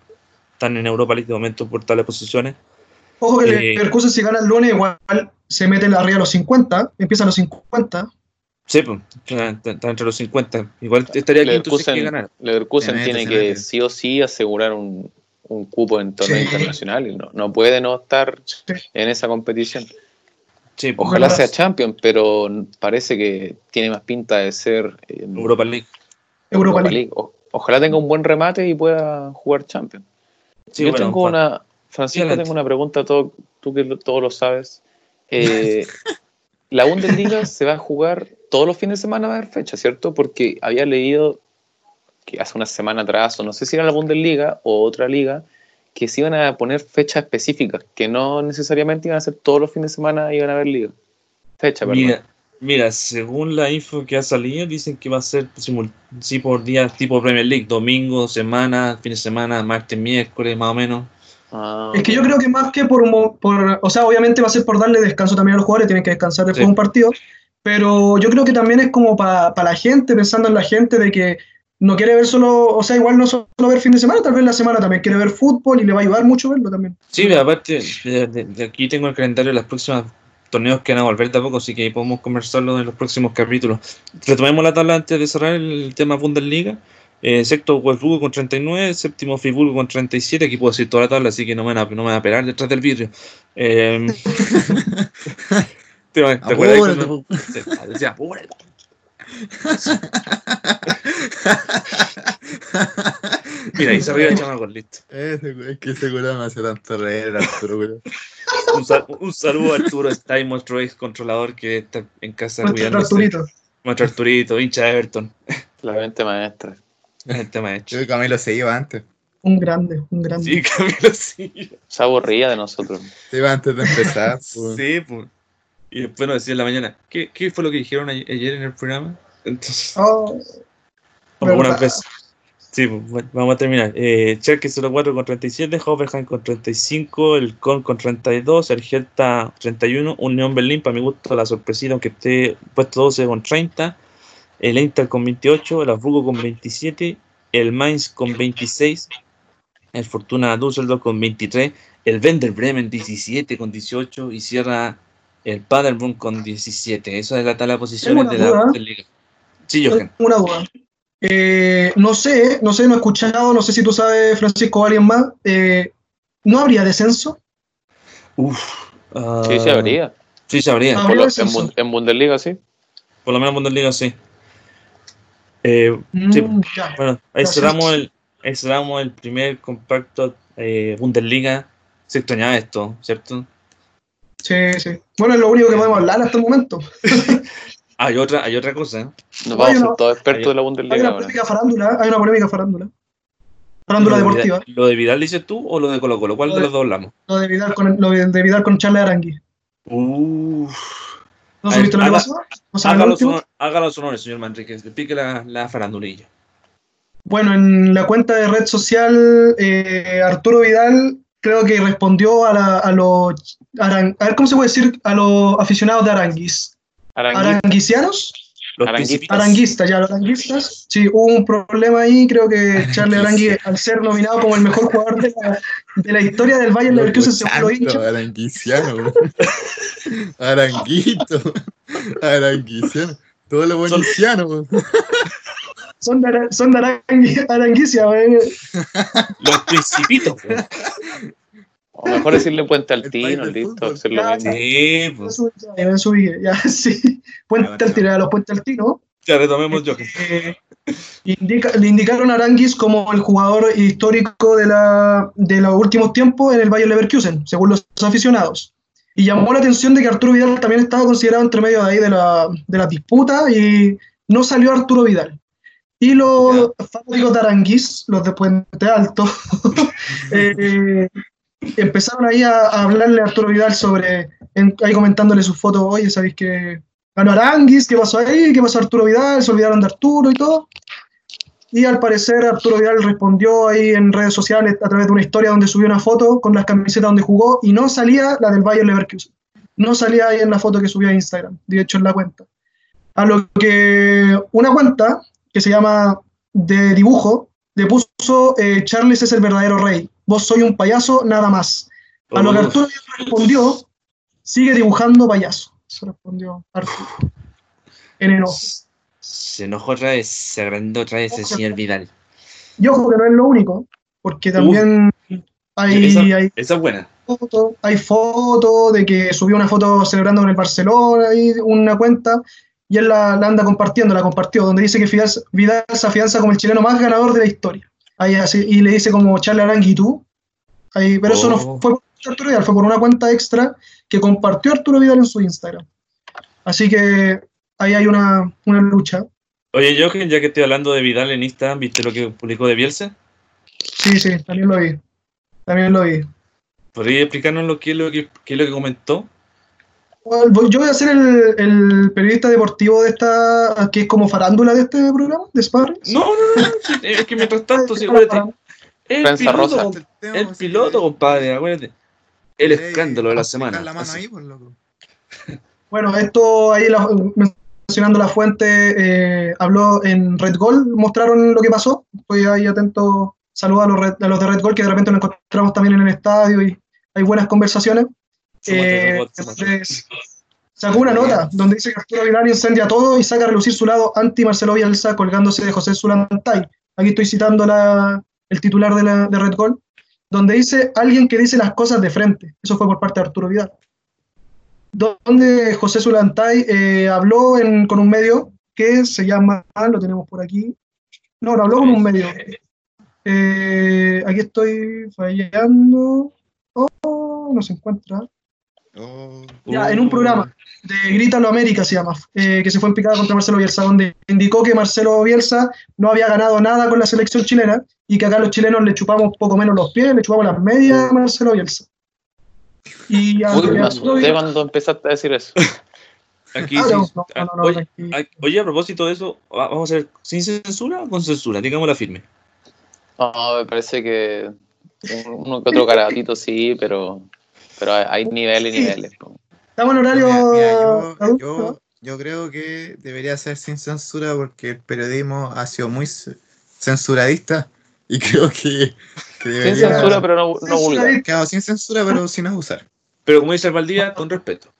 Están en Europa League de momento por tales posiciones. Ojo que Eh, el Leverkusen si gana el lunes igual se mete arriba a los 50, empieza a los 50. Sí, pues, está, entre los 50. Igual estaría que Leverkusen, ganar. Tiene que sí o sí asegurar un, un cupo en torneo Sí. internacional y no, no puede no estar en esa competición. Sí, pues, Ojalá sea champion, pero parece que tiene más pinta de ser eh, Europa League. Europa League. O- ojalá tenga un buen remate y pueda jugar champion. Sí, Yo bueno, tengo una, Francisco, adelante. tengo una pregunta, todo, tú que lo- todo lo sabes. Eh, la Bundesliga se va a jugar todos los fines de semana, va a haber fecha, ¿cierto? Porque había leído que hace una semana atrás, o no sé si era la Bundesliga o otra liga, que se iban a poner fechas específicas, que no necesariamente iban a ser todos los fines de semana, iban a haber liga. Fecha, perdón. Mira, mira, según la info que ha salido, dicen que va a ser sí por días tipo Premier League, domingo, semana, fin de semana, martes, miércoles, más o menos. Ah, Es que yo creo que más que por, mo- por, o sea, obviamente va a ser por darle descanso también a los jugadores, tienen que descansar después Sí. de un partido, pero yo creo que también es como para la gente, pensando en la gente de que no quiere ver solo, o sea, igual no solo ver fin de semana, tal vez la semana también quiere ver fútbol y le va a ayudar mucho verlo también. Sí, pero aparte, de, de- de aquí tengo el calendario de los próximos torneos que van a volver tampoco, así que ahí podemos conversarlo en los próximos capítulos. Retomemos la tabla antes de cerrar el tema Bundesliga. Eh, sexto Wolfsburgo con 39, séptimo Friburgo con 37, aquí puedo decir toda la tabla, así que no me van a, no me van a pegar detrás del vidrio. Eh, ¿te, te acuerdas Apúrate, cuando-. Sí, decía, "Apúrate". Mira, ahí se arriba el chamaco, listo. Ese, güey, es que ese culo me hace tanto reír, Arturo, güey. Un, sal- un saludo a Arturo Stein, nuestro ex controlador que está en casa Nuestro cuidándose. Arturito. Nuestro Arturito, hincha de Everton. La mente maestra. El tema hecho. Yo Camilo se iba antes. Un grande, un grande. Sí, Camilo, sí. Se aburría de nosotros. Se iba antes de empezar. pues. Sí, pues. Y después nos decía en la mañana, ¿qué, qué fue lo que dijeron ayer en el programa? Entonces, Oh, algunas veces. Sí, pues, bueno, vamos a terminar. Eh, Schalke 04 con 37, Hoffenheim con 35, el Con con 32, el Hertha 31, Unión Berlín, para mi gusto, la sorpresita, aunque esté puesto 12 con 30, el Inter con 28, el Hamburgo con 27, el Mainz con 26, el Fortuna Düsseldorf con 23, el Werder Bremen 17 con 18 y cierra el Paderborn con 17. Esa es la tabla de posiciones de la. Bundesliga. Sí, Johan. Una duda. Eh, no sé, no sé, no he escuchado, no sé si tú sabes, Francisco, o alguien más. eh, ¿No habría descenso? Uf. Sí, se ah, habría. Sí, se habría. Ah, Por lo- habría en, descenso. Bund- en Bundesliga, sí. Por lo menos en Bundesliga sí. Eh, Sí. Mm, ya. bueno, ahí cerramos, el, ahí cerramos el primer compacto eh, Bundesliga. Se extrañaba esto, ¿cierto? Sí, sí. Bueno, es lo único que podemos hablar hasta el momento. Hay otra, hay otra cosa. ¿eh? Nos vamos a ser todos expertos Hay- de la Hay Bundesliga una ahora. polémica farándula, hay una polémica farándula. Farándula ¿Lo de deportiva. Vidal- ¿Lo de Vidal dices tú o lo de Colo Colo? ¿Cuál Lo de de- los dos hablamos? Lo de Vidal con, lo de Vidal con Charles Arangui. Uf. ¿No supiste lo que haga- pasó? Haga los honores, señor Manrique. Pique la, la farandulilla. Bueno, en la cuenta de red social, eh, Arturo Vidal creo que respondió a, la- a los aran- a ver cómo se puede decir a los aficionados de Aranguis. Aranguisianos, Los Aranguistas. ya los aranguistas. Sí, hubo un problema ahí, creo que Charles Arangui, al ser nominado como el mejor jugador de la, de la historia del Bayern Leverkusen, según los hinchas, Aranguiciano, güey. Aranguito. Aranguiciano. Todo lo bueniciano. Son de, son de Arangui- Aranguisia, güey. Los principitos. güey. o mejor decirle Puente El Altino, del listo, fútbol. hacer lo Ya, mismo. Sí, pues. Eso, ya, ya me subí, ya, sí. Puente Altino, a los Puente Altino. Ya retomemos, Johan. Eh, indica- le indicaron a Aranguis como el jugador histórico de, la, de los últimos tiempos en el Bayern Leverkusen, según los aficionados. Y llamó la atención de que Arturo Vidal también estaba considerado entre medio de ahí de la, de la disputa y no salió Arturo Vidal. Y los fanáticos de Aranguis, los de Puente Alto, eh, empezaron ahí a, a hablarle a Arturo Vidal sobre, en- ahí comentándole sus fotos, oye, ¿sabéis que ganó Aranguis? ¿Qué pasó ahí? ¿Qué pasó a Arturo Vidal? Se olvidaron de Arturo y todo. Y al parecer Arturo Vidal respondió ahí en redes sociales a través de una historia donde subió una foto con las camisetas donde jugó y no salía la del Bayern Leverkusen. No salía ahí en la foto que subió a Instagram, de hecho en la cuenta. A lo que una cuenta que se llama de dibujo le puso eh, Charles es el verdadero rey, vos soy un payaso, nada más. A lo que Uf. Arturo respondió, sigue dibujando payaso. Eso respondió Arturo. en enojo. Se enojó otra vez, se agrandó otra vez el señor Vidal. Y ojo que no es lo único, porque también hay, esa, hay esa es buena. hay fotos de que subió una foto celebrando con el Barcelona y una cuenta y él la, la anda compartiendo, la compartió, donde dice que Vidal, Vidal se afianza como el chileno más ganador de la historia. Ahí así, y le dice como Charles Arangui tú. Ahí, pero eso no Oh. fue por Arturo Vidal, fue por una cuenta extra que compartió Arturo Vidal en su Instagram. Así que ahí hay una, una lucha. Oye, Jochen, ya que estoy hablando de Vidal en Instagram, ¿viste lo que publicó de Bielsa? Sí, sí, también lo vi. También lo vi. ¿Podría explicarnos lo que lo que, qué es lo que comentó? Bueno, voy- Yo voy a ser el, el periodista deportivo de esta, que es como farándula de este programa, de Sparring. No, no, no, es que mientras tanto, sí, acuérdate, el Prensa piloto, rosa. el piloto, compadre, acuérdate. El escándalo de la semana. La mano Así. ahí, pues, loco. Bueno, esto ahí la- mencionando la fuente, eh, habló en Red Gold, mostraron lo que pasó. Estoy ahí atento, saludos a los, Red- a los de Red Gold que de repente nos encontramos también en el estadio y hay buenas conversaciones. Eh, entonces, sacó una nota donde dice que Arturo Vidal incendia todo y saca a relucir su lado anti-Marcelo Bielsa colgándose de José Zulantay. Aquí estoy citando la- el titular de, la, de Red Gold, donde dice alguien que dice las cosas de frente. Eso fue por parte de Arturo Vidal. Donde José Zulantay eh, habló en- con un medio que se llama, lo tenemos por aquí. No, no habló con un medio. Eh, aquí estoy fallando. Oh, no se encuentra. Oh, Ya, en un programa de Grítalo América se llama, eh, que se fue en picada contra Marcelo Bielsa, donde indicó que Marcelo Bielsa no había ganado nada con la selección chilena y que acá los chilenos le chupamos poco menos los pies, le chupamos las medias a Marcelo Bielsa. Y a- Uy, me asusté cuando empezaste a decir eso. Aquí Ah, sí. no, no, no, no, oye, a propósito de eso, ¿va- ¿vamos a hacer sin censura o con censura? Digámosla firme. No, me parece que uno que otro caratito sí, pero, pero hay- hay niveles y niveles. Estamos en horario Mira, mira, yo, yo, yo creo que debería ser sin censura porque el periodismo ha sido muy censuradista y creo que, que Sin debería... censura, pero no, no vulgar. Claro, sin censura, pero sin abusar. Pero como dice el Valdía, con respeto.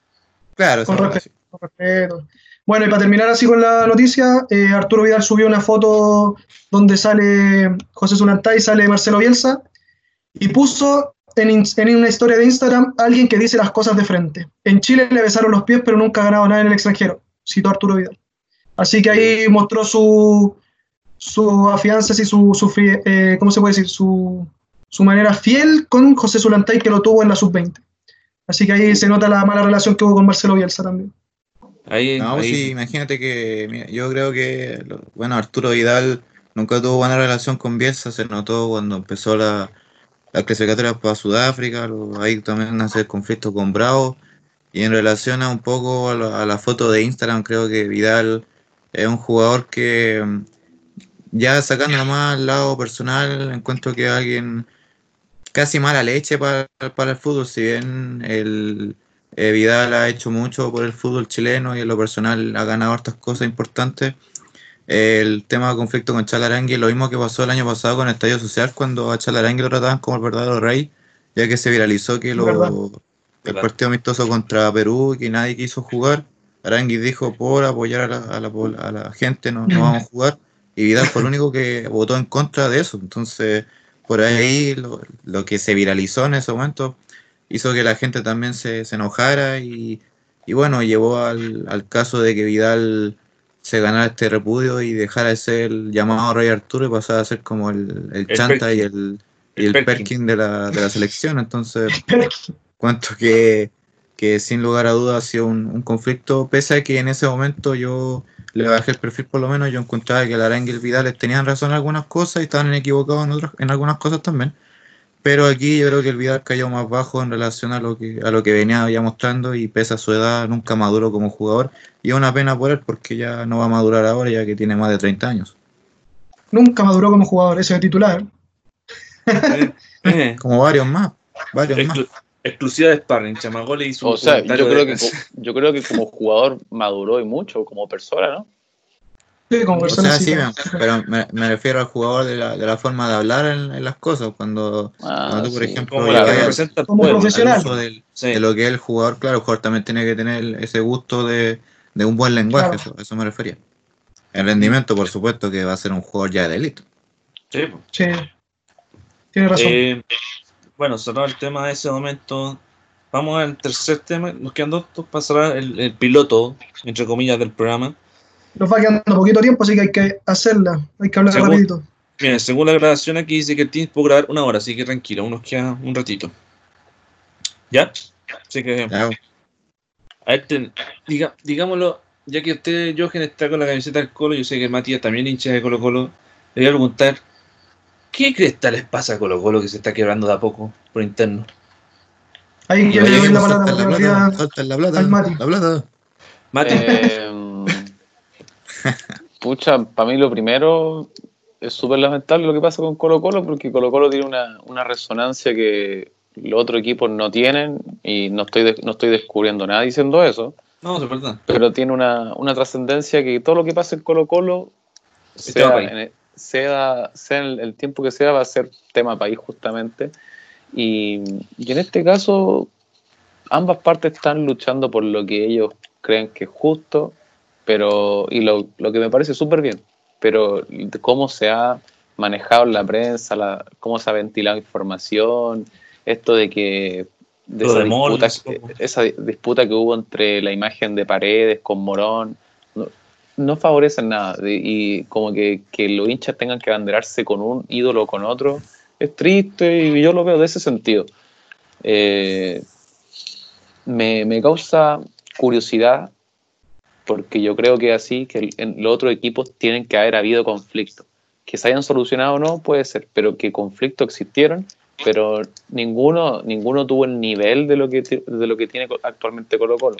Claro, Con respeto. Con respeto. Bueno, y para terminar así con la noticia, eh, Arturo Vidal subió una foto donde sale José Zulantay, sale Marcelo Bielsa, y puso en, en una historia de Instagram alguien que dice las cosas de frente. En Chile le besaron los pies, pero nunca ha ganado nada en el extranjero, citó Arturo Vidal. Así que ahí mostró su, su afianza y su, su fie- eh, ¿cómo se puede decir? Su, su manera fiel con José Zulantay, que lo tuvo en la sub-20. Así que ahí se nota la mala relación que hubo con Marcelo Bielsa también. Ahí, No, ahí- sí, imagínate que, mira, yo creo que, bueno, Arturo Vidal nunca tuvo buena relación con Bielsa, se notó cuando empezó la, la clasificatoria para Sudáfrica, lo- ahí también nace el conflicto con Bravo, y en relación a un poco a la, a la foto de Instagram, creo que Vidal es un jugador que, mm, ya sacando más al lado personal, encuentro que alguien casi mala leche para, para el fútbol, si bien el eh, Vidal ha hecho mucho por el fútbol chileno y en lo personal ha ganado hartas cosas importantes. El tema de conflicto con Chalarangui, lo mismo que pasó el año pasado con el Estadio Social, cuando a Chalarangui lo trataban como el verdadero rey, ya que se viralizó que lo, Verdad. el Verdad. partido amistoso contra Perú, que nadie quiso jugar. Arangui dijo por apoyar a la, a la, pobl- a la gente, no, no vamos a jugar. Y Vidal fue el único que votó en contra de eso. Entonces, por ahí lo, lo que se viralizó en ese momento hizo que la gente también se, se enojara y, y bueno, llevó al, al caso de que Vidal se ganara este repudio y dejara de ser el llamado Rey Arturo y pasara a ser como el, el El chanta y el, y El el Perkin. Perkin de la, de la selección. Entonces, cuento que, que sin lugar a dudas ha sido un, un conflicto, pese a que en ese momento yo le bajé el perfil por lo menos, yo encontraba que el Arangue y el Vidal tenían razón en algunas cosas y estaban equivocados en, otras, en algunas cosas también. Pero aquí yo creo que el Vidal cayó más bajo en relación a lo que a lo que venía ya mostrando y pese a su edad nunca maduró como jugador y es una pena por él porque ya no va a madurar ahora ya que tiene más de 30 años. Nunca maduró como jugador, ese de titular. Eh, eh, Como varios más, varios más. exclu- exclusiva de Sparring, Chamagole hizo un O sea, yo creo, que, yo creo que como jugador maduró y mucho, como persona, ¿no? Sí, como O persona sea, sí, pero me, me refiero al jugador de la, de la forma de hablar en, en las cosas. Cuando, Ah, cuando tú, por sí. ejemplo, como la al- representa el como pueblo. profesional. al uso del- Sí. de lo que es el jugador, claro, el jugador también tiene que tener ese gusto de, de un buen lenguaje, Claro. eso, a eso me refería. El rendimiento, por supuesto, que va a ser un jugador ya de élite. Sí. Sí. Tiene razón. Eh, bueno, cerrado el tema de ese momento, vamos al tercer tema. Nos quedan dos para cerrar el, el piloto, entre comillas, del programa. Nos va quedando poquito tiempo, así que hay que hacerla. Hay que hablar Según- rapidito. Bien, según la grabación aquí dice que el Teams puede grabar una hora, así que tranquilo, unos queda un ratito. ¿Ya? Así que, Ya, a ver, ten- diga, digámoslo, ya que usted, Jochen, está con la camiseta del Colo, yo sé que Matías también hincha de Colo Colo, le voy a preguntar, ¿qué cresta les pasa a Colo Colo que se está quebrando de a poco por interno? Ahí quiero le doy la palabra la que plata, la plata, la plata. Mati, Eh, pucha, para mí lo primero es súper lamentable lo que pasa con Colo Colo porque Colo Colo tiene una, una resonancia que los otros equipos no tienen y no estoy, de- no estoy descubriendo nada diciendo eso, no, es verdad. pero tiene una, una trascendencia que todo lo que pasa en Colo Colo, Es sea, en el, sea, sea en el, el tiempo que sea, va a ser tema país justamente. Y, y en este caso, ambas partes están luchando por lo que ellos creen que es justo, pero y lo, lo que me parece súper bien, pero cómo se ha manejado en la prensa, la, cómo se ha ventilado información, esto de que de esa de disputa, esa disputa que hubo entre la imagen de Paredes con Morón, no, no favorecen nada. y como que, que los hinchas tengan que abanderarse con un ídolo o con otro, es triste y yo lo veo de ese sentido. Eh, me, me causa curiosidad porque yo creo que así, que en los otros equipos tienen que haber habido conflictos. Que se hayan solucionado o no, puede ser, pero que conflictos existieron, pero ninguno, ninguno tuvo el nivel de lo que, de lo que tiene actualmente Colo Colo.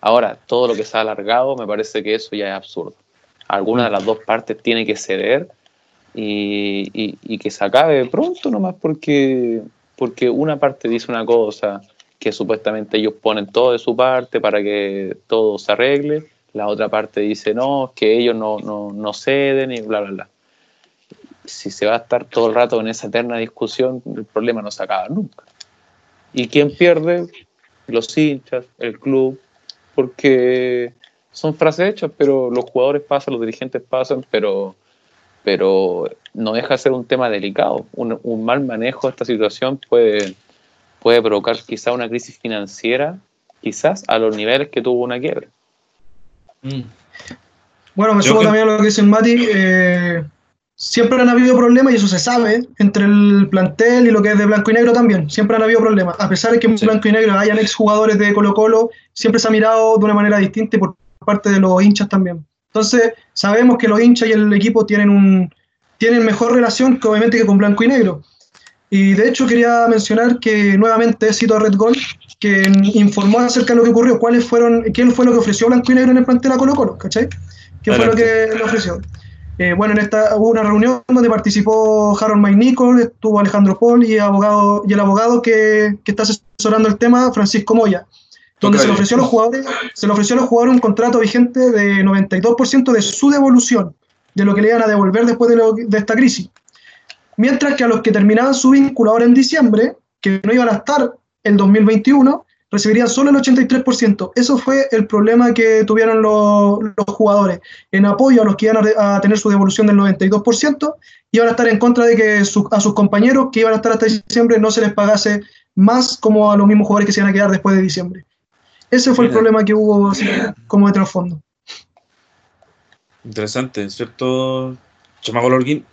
Ahora, todo lo que se ha alargado, me parece que eso ya es absurdo. Alguna de las dos partes tiene que ceder y, y- y que se acabe pronto nomás porque, porque una parte dice una cosa que supuestamente ellos ponen todo de su parte para que todo se arregle, la otra parte dice no, que ellos no, no, no ceden y bla, bla, bla. Si se va a estar todo el rato en esa eterna discusión, el problema no se acaba nunca. ¿Y quién pierde? Los hinchas, el club, porque son frases hechas, pero los jugadores pasan, los dirigentes pasan, pero, pero no deja de ser un tema delicado. Un, un mal manejo de esta situación puede, puede provocar quizá una crisis financiera, quizás a los niveles que tuvo una quiebra. Mm. Bueno, me Yo sumo que- también a lo que dice Mati. eh, siempre han habido problemas y eso se sabe entre el plantel y lo que es de blanco y negro también. Siempre han habido problemas. A pesar de que en Sí. blanco y negro hayan exjugadores de Colo Colo, siempre se ha mirado de una manera distinta y por parte de los hinchas también. Entonces, sabemos que los hinchas y el equipo tienen, un, tienen mejor relación que obviamente que con blanco y negro. Y de hecho quería mencionar que nuevamente cito a Red Gold, que informó acerca de lo que ocurrió, cuáles fueron, qué fue lo que ofreció Blanco y Negro en el plantel a Colo Colo, ¿cachai? ¿Qué fue lo que le ofreció? Eh, bueno, en esta hubo una reunión donde participó Harold McNichol, estuvo Alejandro Paul y, abogado, y el abogado que, que está asesorando el tema, Francisco Moya, donde se le, ofreció a los jugadores, se le ofreció a los jugadores un contrato vigente de 92% de su devolución, de lo que le iban a devolver después de, lo- de esta crisis. Mientras que a los que terminaban su vínculo ahora en diciembre, que no iban a estar el 2021, recibirían solo el 83%. Eso fue el problema que tuvieron los, los jugadores. En apoyo a los que iban a, tener su devolución del 92%, iban a estar en contra de que su- a sus compañeros que iban a estar hasta diciembre no se les pagase más como a los mismos jugadores que se iban a quedar después de diciembre. Ese fue el problema que hubo así, como de trasfondo. Interesante, ¿cierto? Chamaco Lorguín.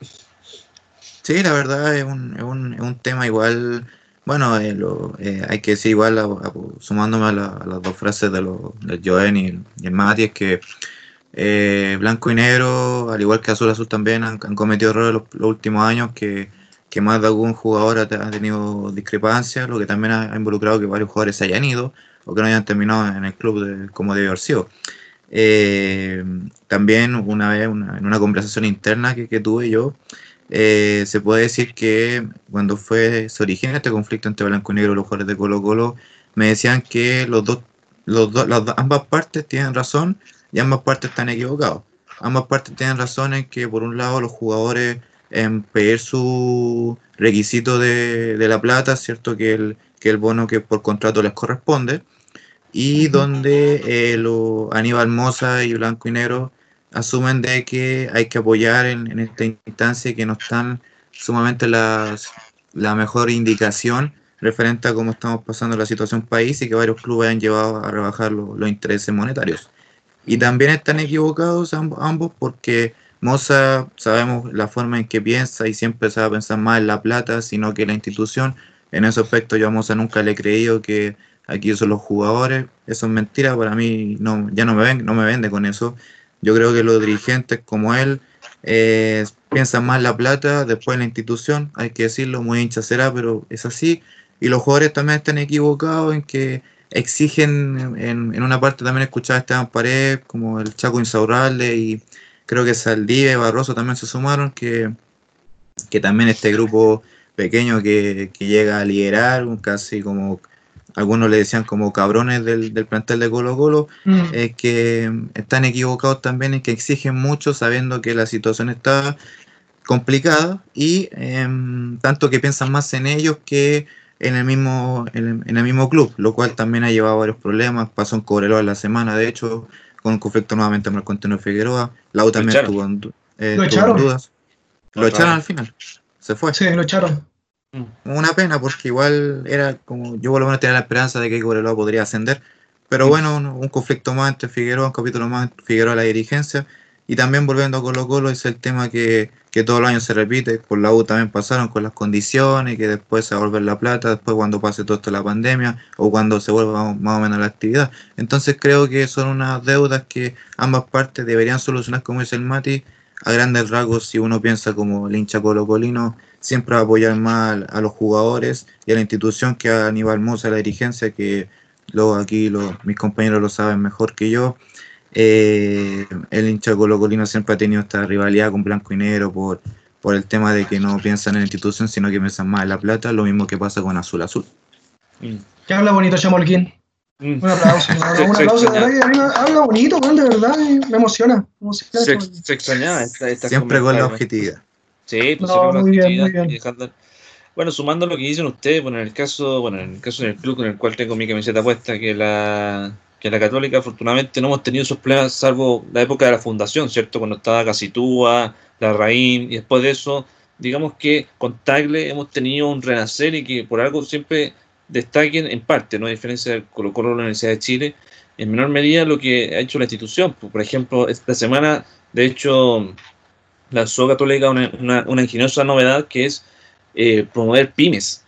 Sí, la verdad es un, es un, es un tema igual, bueno, eh, lo- eh, hay que decir igual, sumándome a, la- las dos frases de los Joen y, y el Mati, es que eh, Blanco y Negro, al igual que Azul Azul también, han, cometido errores los, los últimos años que, que más de algún jugador ha, te- ha tenido discrepancias, lo que también ha, involucrado que varios jugadores se hayan ido o que no hayan terminado en el club como debió haber sido. Eh, también una vez una- en una conversación interna que, que tuve yo, eh, se puede decir que cuando fue se origina este conflicto entre blanco y negro y los jugadores de Colo Colo, me decían que los dos, los dos, las ambas partes tienen razón y ambas partes están equivocados. Ambas partes tienen razón en que por un lado los jugadores en pedir su requisito de, de la plata, cierto que el, que el bono que por contrato les corresponde, y donde eh, lo, Aníbal Moza y Blanco y Negro asumen de que hay que apoyar en, en esta instancia que no están sumamente las, la mejor indicación referente a cómo estamos pasando la situación país y que varios clubes han llevado a rebajar los intereses monetarios. Y también están equivocados ambos porque Moza sabemos la forma en que piensa y siempre a pensar más en la plata, sino que la institución. En ese aspecto yo a Moza nunca le he creído que aquí son los jugadores. Eso es mentira, para mí no, ya no me, ven, no me vende con eso. Yo creo que los dirigentes como él eh, piensan más la plata, después la institución, hay que decirlo, muy hincha será, pero es así. Y los jugadores también están equivocados en que exigen, en, en una parte también escuchaba a Esteban Pared, como el Chaco Insaurralde y creo que Saldivia y Barroso también se sumaron, que, que también este grupo pequeño que, que llega a liderar, casi como algunos le decían como cabrones del, del plantel de Colo Colo, Mm. es que están equivocados también en que exigen mucho sabiendo que la situación está complicada y em, tanto que piensan más en ellos que en el mismo en, en el mismo club, lo cual también ha llevado a varios problemas. Pasó en Cobreloa la semana, de hecho, con un conflicto nuevamente con el Antonio Figueroa. Lau también tuvo, eh, Lo tuvo echaron. dudas. Lo Otra echaron vez. al final. Se fue. Sí, lo echaron. Una pena porque igual era como yo por lo menos tenía la esperanza de que Cobreloa podría ascender. Pero Mm. bueno, un, un conflicto más entre Figueroa, un capítulo más entre Figueroa la dirigencia. Y también volviendo a Colo Colo, es el tema que, que todos los años se repite. Por la U también pasaron con las condiciones, que después se va a volver la plata, después cuando pase todo esto la pandemia o cuando se vuelva más o menos la actividad. Entonces creo que son unas deudas que ambas partes deberían solucionar, como dice el Mati, a grandes rasgos, si uno piensa como el hincha colocolino, siempre va a apoyar más a los jugadores y a la institución que a Aníbal Mosa, la dirigencia, que luego aquí mis compañeros lo saben mejor que yo. Eh, el hincha colocolino siempre ha tenido esta rivalidad con Blanco y Negro por, por el tema de que no piensan en la institución, sino que piensan más en la plata, lo mismo que pasa con Azul Azul. Mm. Que habla bonito Chamolquín. Mm. Un aplauso. un aplauso, un aplauso, de verdad que habla bonito, de verdad, me emociona. me emociona Se, extrañaba esta, esta Siempre con la objetividad. Sí, pues No, muy bien, muy bien. dejando- Bueno, sumando lo que dicen ustedes, bueno, en el caso, bueno, en el caso del club con el cual tengo mi camiseta puesta, que la que la Católica, afortunadamente no hemos tenido esos problemas, salvo la época de la fundación, ¿cierto? Cuando estaba Casitúa, la Raín, y después de eso, digamos que con Tagle hemos tenido un renacer y que por algo siempre destaquen en parte, ¿no? A diferencia del Colo Colo de la Universidad de Chile, en menor medida lo que ha hecho la institución. Por ejemplo, esta semana, de hecho, lanzó Católica una, una, una ingeniosa novedad que es eh, promover pymes.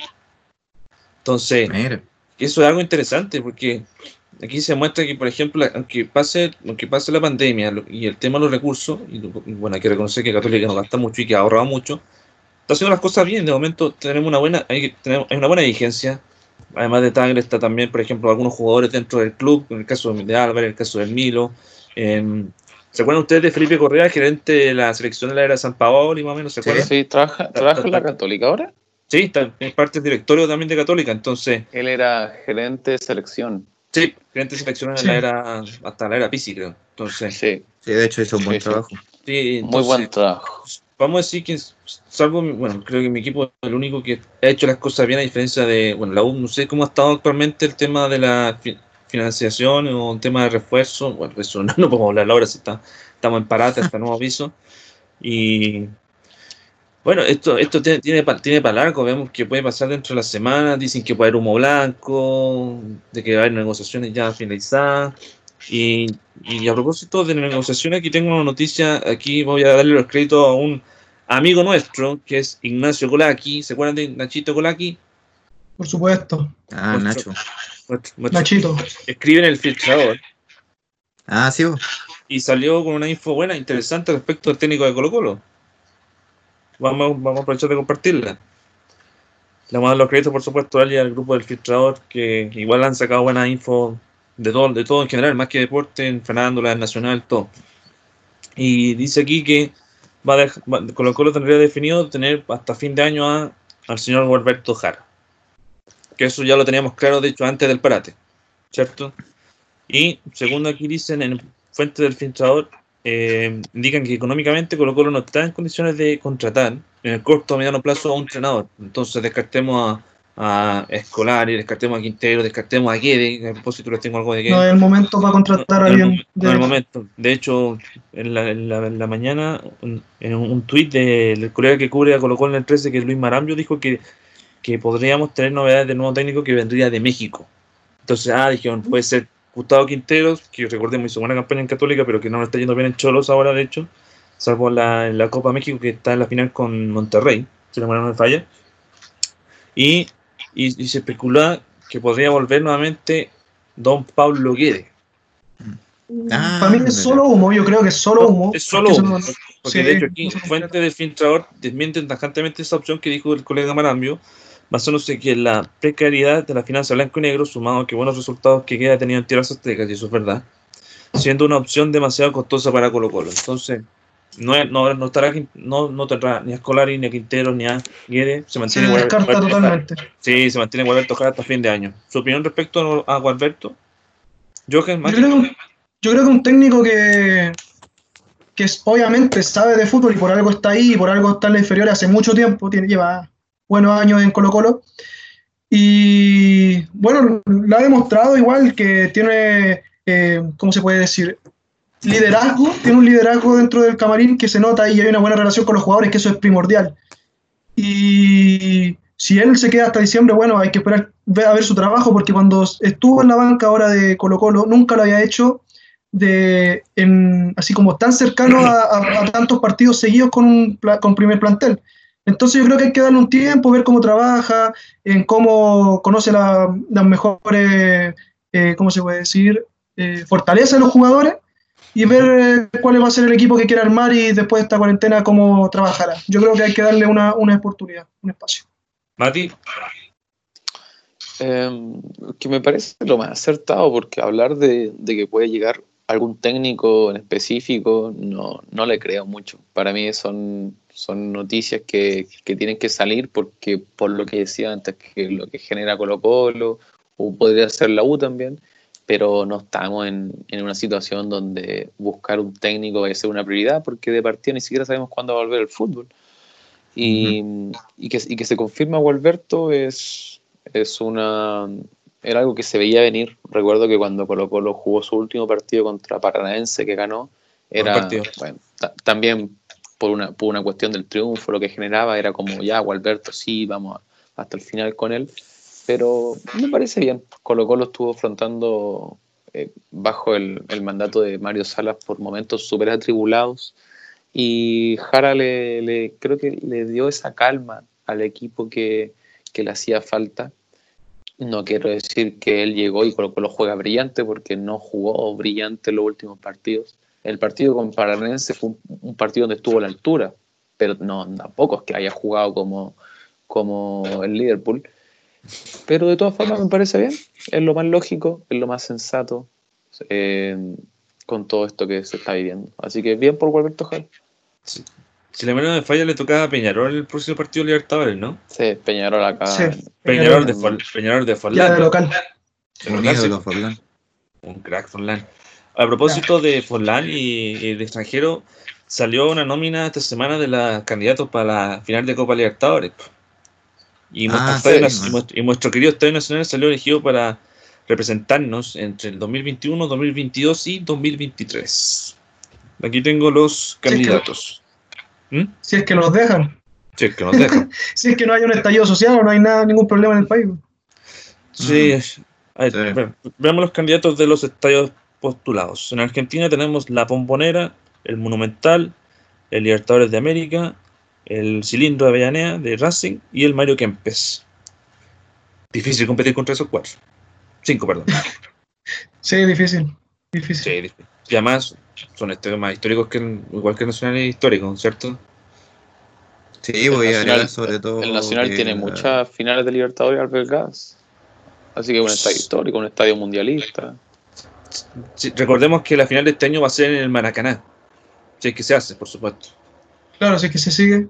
Entonces, Mira, eso es algo interesante porque aquí se muestra que, por ejemplo, aunque pase, aunque pase la pandemia lo- y el tema de los recursos, y, lo- bueno, hay que reconocer que Católica no gasta mucho y que ha ahorrado mucho, está haciendo las cosas bien. De momento tenemos una buena, hay, tenemos, hay una buena vigencia. Además de Tagle está también, por ejemplo, algunos jugadores dentro del club, en el caso de Álvarez, en el caso del Milo. ¿Se acuerdan ustedes de Felipe Correa, gerente de la selección de la era San Paolo y más o menos? ¿Se Sí. acuerdan? Sí, ¿trabaja, trabaja en la Católica ahora? Sí, está, es parte del directorio también de Católica, entonces, Él era gerente de selección. sí, gerente seleccionado Sí. en la era, hasta la era Pisi, creo. Entonces, Sí, sí, de hecho hizo un buen Sí, sí. trabajo. sí, muy entonces, buen trabajo. Vamos a decir que, salvo, mi- bueno, creo que mi equipo es el único que ha hecho las cosas bien, a diferencia de, bueno, la U, no sé cómo ha estado actualmente el tema de la financiación o un tema de refuerzo. Bueno, eso no, no podemos hablar ahora si está, estamos en parate hasta nuevo aviso. Y bueno, esto, esto tiene, tiene, tiene para largo, vemos que puede pasar dentro de la semana, dicen que puede haber humo blanco, de que va a haber negociaciones ya finalizadas. Y, y a propósito de negociaciones, aquí tengo una noticia, aquí voy a darle los créditos a un amigo nuestro, que es Ignacio Colaki, ¿se acuerdan de Nachito Colaki? Por supuesto. Ah, Nacho. Nachito. escribe en el filtrador Ah, sí, vos. y salió con una info buena, interesante respecto al técnico de Colo Colo. Vamos, vamos a aprovechar de compartirla. Le vamos a dar los créditos, por supuesto, a él y al grupo del filtrador, que igual han sacado buena info de todo, de todo en general, más que deporte, en farándula, en nacional, todo. Y dice aquí que va a dejar, va- Colo Colo tendría definido tener hasta fin de año a, al señor Gualberto Jara. Que eso ya lo teníamos claro, de hecho, antes del parate, ¿cierto? Y según aquí dicen en fuente del filtrador, eh, indican que económicamente Colo Colo no está en condiciones de contratar en el corto o mediano plazo a un entrenador. Entonces descartemos a Escolari, descartemos a Quintero, descartemos a Guede, a propósito les tengo algo de Guede. No es el momento para contratar a No, alguien. no, no, de- el momento. De hecho, en la, en la, en la mañana, en un, un tuit del colega que cubre a Colo Colo en el 13, que es Luis Marambio, dijo que, que podríamos tener novedades del nuevo técnico que vendría de México. Entonces, ah, dijeron, puede ser Gustavo Quinteros, que recordemos hizo buena campaña en Católica, pero que no lo está yendo bien en Cholos ahora, de hecho, salvo en la, en la Copa México, que está en la final con Monterrey, si la memoria no me falla. Y, y, y se especula que podría volver nuevamente Don Pablo Guede. Ah, para mí es solo humo, yo creo que es solo humo. Es solo humo, Porque Sí, de hecho aquí no fuentes del filtrador desmienten tajantemente esa opción que dijo el colega Marambio, basándose que la precariedad de la finanza blanco y negro, sumado a que buenos resultados que queda tenido en tierras aztecas, y eso es verdad, siendo una opción demasiado costosa para Colo Colo. Entonces, no, no, no, estará, no, no tendrá ni a Scolari, ni a Quintero, ni a Guede, se Se mantiene Gualberto- descarta Gualberto- totalmente. Sí, se mantiene Gualberto Jara hasta fin de año. ¿Su opinión respecto a Gualberto? Yo creo, yo creo que un técnico que, que es- obviamente sabe de fútbol y por algo está ahí, y por algo está en la inferior hace mucho tiempo, tiene, lleva buenos años en Colo Colo. Y bueno, lo ha demostrado igual que tiene, eh, ¿cómo se puede decir? Liderazgo, tiene un liderazgo dentro del camarín que se nota y hay una buena relación con los jugadores, que eso es primordial. Y si él se queda hasta diciembre, bueno, hay que esperar a ver su trabajo, porque cuando estuvo en la banca ahora de Colo Colo, nunca lo había hecho de en, así como tan cercano a, a- tantos partidos seguidos con un con primer plantel. Entonces yo creo que hay que darle un tiempo, ver cómo trabaja, en cómo conoce la- las mejores, eh, ¿cómo se puede decir? Eh, fortalezas de los jugadores y ver eh, cuál va a ser el equipo que quiere armar y después de esta cuarentena cómo trabajará. Yo creo que hay que darle una, una oportunidad, un espacio. Mati, Eh, que me parece lo más acertado, porque hablar de, de que puede llegar algún técnico en específico, no, no le creo mucho. Para mí son, son noticias que, que tienen que salir porque por lo que decía antes, que lo que genera Colo Colo, o podría ser la U también, pero no estamos en, en una situación donde buscar un técnico vaya a ser una prioridad, porque de partida ni siquiera sabemos cuándo va a volver el fútbol. Y, y, que, y que se confirma Gualberto es, es una era algo que se veía venir. Recuerdo que cuando Colo Colo jugó su último partido contra Paranaense que ganó, era bueno, ta- también por una, por una cuestión del triunfo, lo que generaba era como ya, Gualberto, sí, vamos hasta el final con él. Pero me parece bien. Colo Colo estuvo afrontando eh, bajo el, el mandato de Mario Salas por momentos súper atribulados. Y Jara le, le- creo que le dio esa calma al equipo que, que le hacía falta. No quiero decir que él llegó y Colo Colo juega brillante, porque no jugó brillante los últimos partidos. El partido con Paranense fue un, partido donde estuvo a la altura, pero no, tampoco es que haya jugado como, como el Liverpool. Pero de todas formas me parece bien, es lo más lógico, es lo más sensato eh, con todo esto que se está viviendo. Así que bien por Gualberto Jara. Si la memoria no me falla, le tocaba a Peñarol el próximo partido de Libertadores, ¿no? Sí, Peñarol acá. Sí. Peñarol de, Peñarol de Ya Forlán. de local. Un Forlán. Crack, Forlán. A propósito de Forlán y, y de extranjero, salió una nómina esta semana de los candidatos para la final de Copa Libertadores. Y, Ah, nuestro, sí, y nuestro- y nuestro querido Estadio Nacional salió elegido para representarnos entre el 2021, 2022 y 2023. Aquí tengo los candidatos. ¿Mm? Si es que los dejan. Sí, es que nos dejan. Si es que no hay un estallido social o no hay nada, ningún problema en el país. Sí, a ver, Sí. ve- veamos los candidatos de los estadios postulados. En Argentina tenemos la Pombonera, el Monumental, el Libertadores de América, el Cilindro de Avellaneda de Racing y el Mario Kempes. Difícil competir contra esos cuatro. Cinco, perdón. Sí, difícil. Difícil. Sí, difícil. Y además son estadios más históricos que el- igual que el Nacional es histórico, ¿cierto? Sí, El voy a Nacional- agregar sobre todo. El Nacional que- tiene muchas finales de Libertadores albergadas. Así que un estadio histórico, un estadio mundialista. Sí, recordemos que la final de este año va a ser en el Maracaná. Si es que se hace, por supuesto. Claro, si es que se sigue.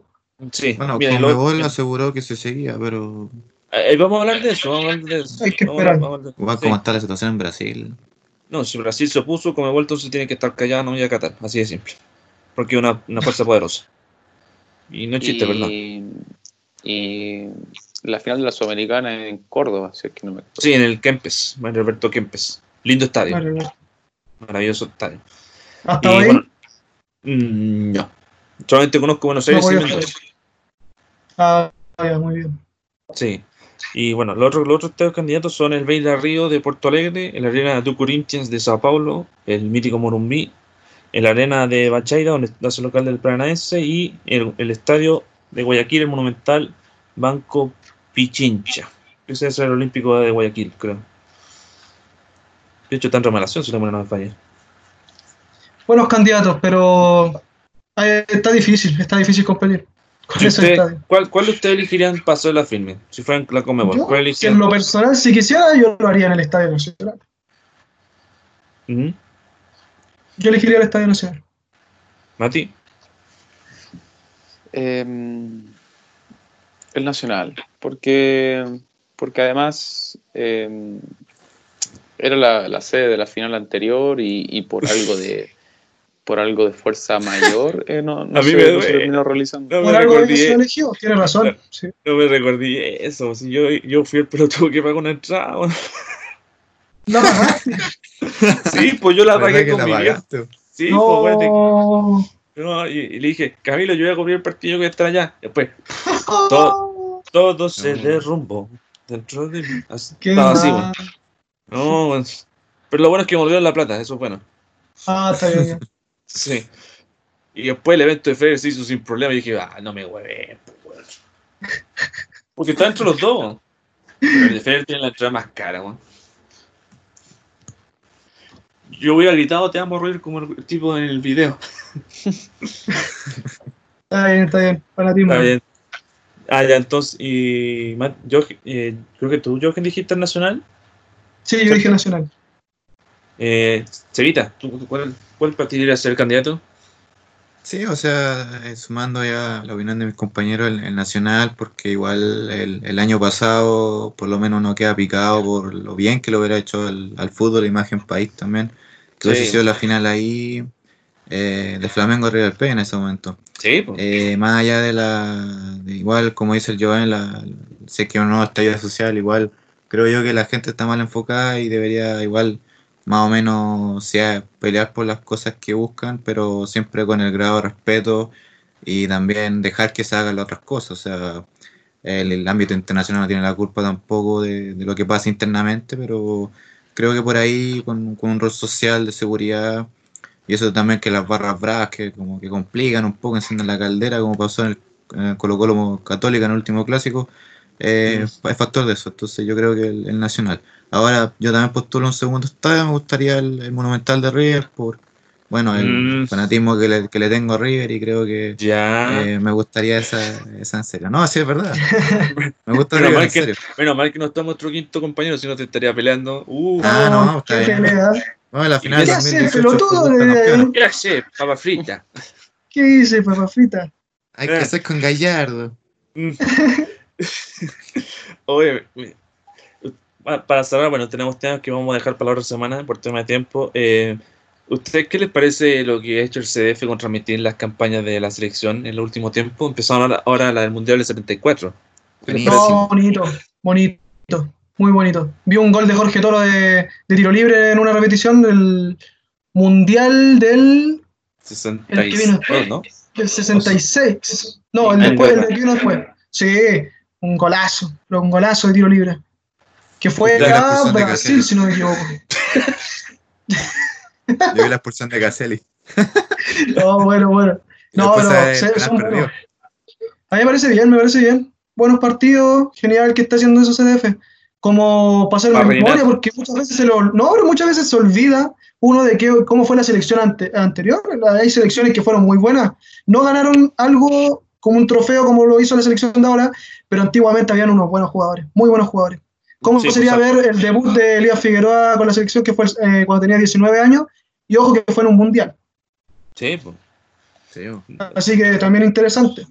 Sí, Bueno, mira, lo- aseguró que se seguía, pero Eh, vamos a hablar de eso, vamos a hablar de eso. Hay que Vamos a- esperar. vamos a hablar de- igual sí. como está la situación en Brasil. No, si Brasil se opuso, como vuelto se tiene que estar callado, no voy a Qatar, así de simple. Porque es una, una fuerza poderosa. Y no es chiste, ¿verdad? y, y la final de la Sudamericana en Córdoba, si es que no me Sí, en el Kempes, Mario Alberto Kempes. Lindo estadio, Vale, vale. maravilloso estadio. ¿Hasta Y bueno, mm, no. Solamente conozco Buenos No Aires y voy a Mendoza. Ah, ya, muy bien. Sí. Y bueno, los otros, los otros tres candidatos son el Beira Río de Porto Alegre, el Arena do Corinthians de Sao Paulo, el mítico Morumbi, el Arena de Bachaira, donde está el local del Paranaense, y el, el estadio de Guayaquil, el Monumental Banco Pichincha. Ese es el Olímpico de Guayaquil, creo. De hecho, está en remodelación, si no me falla. Buenos candidatos, pero eh, está difícil, está difícil competir usted-. ¿cuál, ¿Cuál de ustedes elegirían para hacer la firme? Si fueran la Comebol, Yo, ¿cuál en lo personal, si quisiera, yo lo haría en el Estadio Nacional. Ujú. Yo elegiría el Estadio Nacional. Mati, Em, el Nacional, porque, porque además em, era la, la sede de la final anterior y, y por algo de por algo de fuerza mayor eh, no, no A mí se, me no se duele. terminó realizando. No me Por algo de recordé. que se eligió, tiene razón. Sí. no me recordé eso. Si yo, yo fui el pelotudo que pagó una entrada. pagaste. Sí, pues yo la ¿Verdad pagué con la mi pagaste? Sí, pues, de- No. no, y, y le dije, Camilo, yo voy a cubrir el partido que voy a estar allá. Después, todo, todo se No. derrumbó dentro de mí. Así- Qué Estaba así, weón. No, weón. Pero lo bueno es que me volvieron la plata, eso es bueno. Ah, está bien. Sí. Y después el evento de Federer se hizo sin problema y dije, ah, no me hueven, pues. Porque está entre los dos. Pero el de Federer tiene la entrada más cara, weón. Yo hubiera gritado, te amo, Roger, como el tipo en el video. Está bien, está bien. Fanatismo. Está bien. Ah, ya, entonces, y Matt, yo, eh, creo que tú, Jochen, dijiste nacional. Sí, yo dije Nacional. Eh, Cevita, ¿tú, ¿cuál, cuál para ti debería ser el candidato? Sí, o sea, eh, sumando ya la opinión de mis compañeros, el, el Nacional, porque igual el, el año pasado por lo menos no queda picado por lo bien que lo hubiera hecho al, al fútbol, imagen país también, que hubiese Sí. la final ahí eh, de Flamengo River Plate en ese momento. Sí. Eh, más allá de la, de igual como dice el Giovanni, la, sé que nuevo estallido social, igual creo yo que la gente está mal enfocada y debería igual más o menos sea, pelear por las cosas que buscan, pero siempre con el grado de respeto y también dejar que se hagan las otras cosas. O sea, el, el ámbito internacional no tiene la culpa tampoco de, de lo que pasa internamente, pero creo que por ahí con, con un rol social de seguridad y eso también que las barras bravas que como que complican un poco, encienden la caldera, como pasó en el, en el Colo Colo Católica en el último clásico, eh, es factor de eso. Entonces yo creo que el, el Nacional. Ahora yo también postulo un segundo estadio, me gustaría el, el Monumental de River por, bueno, el Mm. fanatismo que le, que le tengo a River y creo que Ya. eh, me gustaría esa, esa en serio. No, sí, es verdad. Me gusta Menos River mal, en que, serio. menos mal que no está nuestro quinto compañero, si no te estaría peleando. Uh, Ah, no, está qué bien. No, en la final ¿Qué hace, 2018 pelotudo? De-. ¿Qué hace, papa frita? ¿Qué dice, papa frita? Hay que hacer con Gallardo. Mm. Oye, para cerrar, bueno, tenemos temas que vamos a dejar para la otra semana por tema de tiempo. Eh, ¿Ustedes qué les parece lo que ha hecho el CDF con transmitir las campañas de la selección en el último tiempo? Empezaron ahora, la del Mundial del 74. ¿Qué les Buenísimo. parece? No, bonito, bonito, muy bonito. Vi un gol de Jorge Toro de, de tiro libre en una repetición del Mundial del, El que vino 66, ¿no? del 66. No, el, Ah, después, el el que vino después. Sí, un golazo, pero un golazo de tiro libre. Que fue la a Brasil, Caselli. si no me equivoco. Yo vi la expulsión de Caselli. No, bueno, bueno. No, se- son buenos. A mí me parece bien, me parece bien. Buenos partidos, genial que está haciendo eso CDF. Como pasar Para memoria, porque muchas veces se lo, no, pero muchas veces se olvida uno de qué, cómo fue la selección ante- anterior. La- Hay selecciones que fueron muy buenas. No ganaron algo como un trofeo como lo hizo la selección de ahora, pero antiguamente habían unos buenos jugadores, muy buenos jugadores. ¿Cómo Sí, sería pues, ver el debut de Elías Figueroa con la selección que fue eh, cuando tenía 19 años? Y ojo que fue en un mundial. Sí, pues. Sí, bo. Así que también interesante.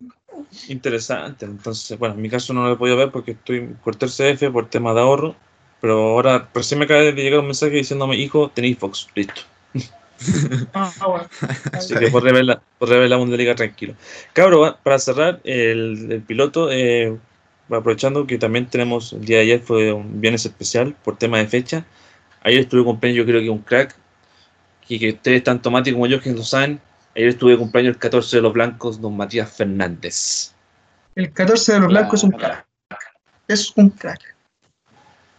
Interesante. Entonces, bueno, en mi caso no lo he podido ver porque estoy corté el CF por tema de ahorro. Pero ahora recién me acaba de llegar un mensaje diciéndome, hijo, tenéis Fox, listo. Ah, bueno. Así que podré ver la, podré ver la Bundesliga tranquilo. Cabro, para cerrar, el, el piloto, eh, aprovechando que también tenemos, el día de ayer fue un viernes especial por tema de fecha. Ayer estuve cumpleaños, yo creo que un crack, y que ustedes tanto Mati como yo que lo saben. Ayer estuve cumpleaños el 14 de los blancos, don Matías Fernández. El 14 de los blancos es un crack. Es un crack.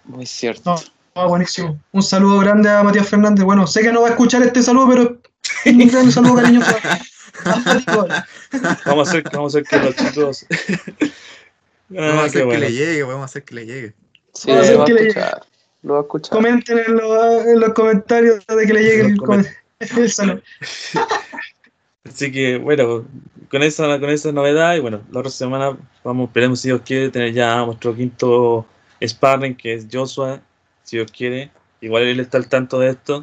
Muy cierto. No, no, buenísimo. Un saludo grande a Matías Fernández. Bueno, sé que no va a escuchar este saludo, pero un gran saludo cariñoso. Vamos a hacer, vamos a hacer que los chicos. Vamos a Ah, hacer que le llegue, vamos a hacer que le llegue. Sí, Vamos a hacer lo va a que le escuchar. Lo va a escuchar. Comenten en los, en los comentarios de que le llegue el, saludo. Así que bueno, con esa, con esa novedad, y bueno, la otra semana vamos, esperemos si Dios quiere tener ya nuestro quinto sparring, que es Joshua, si Dios quiere. Igual él está al tanto de esto.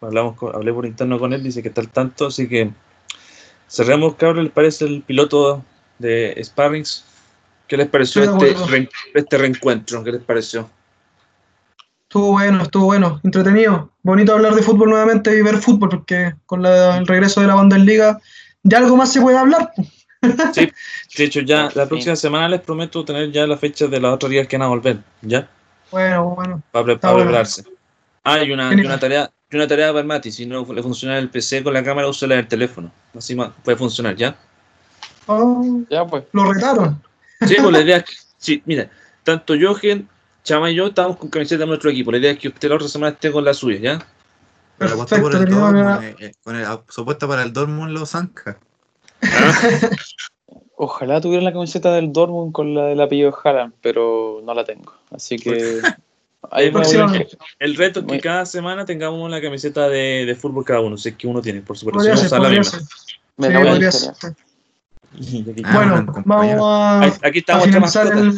Hablamos con- hablé por interno con él, dice que está al tanto, así que cerremos, cabrón, ¿les parece el piloto de Sparrings? ¿Qué les pareció este, este reencuentro? ¿Qué les pareció? Estuvo bueno, estuvo bueno, entretenido. Bonito hablar de fútbol nuevamente y ver fútbol, porque con la- el regreso de la Bundesliga de algo más se puede hablar. Sí, de hecho ya la próxima semana les prometo tener ya la fecha de las otras ligas que van a volver, ¿ya? Bueno, bueno. para, para bueno. prepararse. Ah, y una, y una tarea, y una tarea para el Mati, si no le funciona el PC con la cámara, úsela en el teléfono. Así puede funcionar, ¿ya? Oh, Ya, pues. lo retaron. Sí, pues la idea es que, sí, mira, tanto Jochen, Chama y yo estamos con camiseta de nuestro equipo. La idea es que usted la otra semana esté con la suya, ¿ya? Pero Perfecto, por el Dortmund, la- eh, eh, con el supuesto para el Dortmund lo zanca. Ojalá tuviera la camiseta del Dortmund con la del apellido Haaland, pero no la tengo. Así que. Ahí me voy a- Próximamente. El reto es que Muy- cada semana tengamos una camiseta de, de fútbol cada uno, si es que uno tiene, por supuesto. Si Podría no, ser, la misma. ser. me Sí, la voy a Bueno, buen compañero. vamos a, aquí está a finalizar el...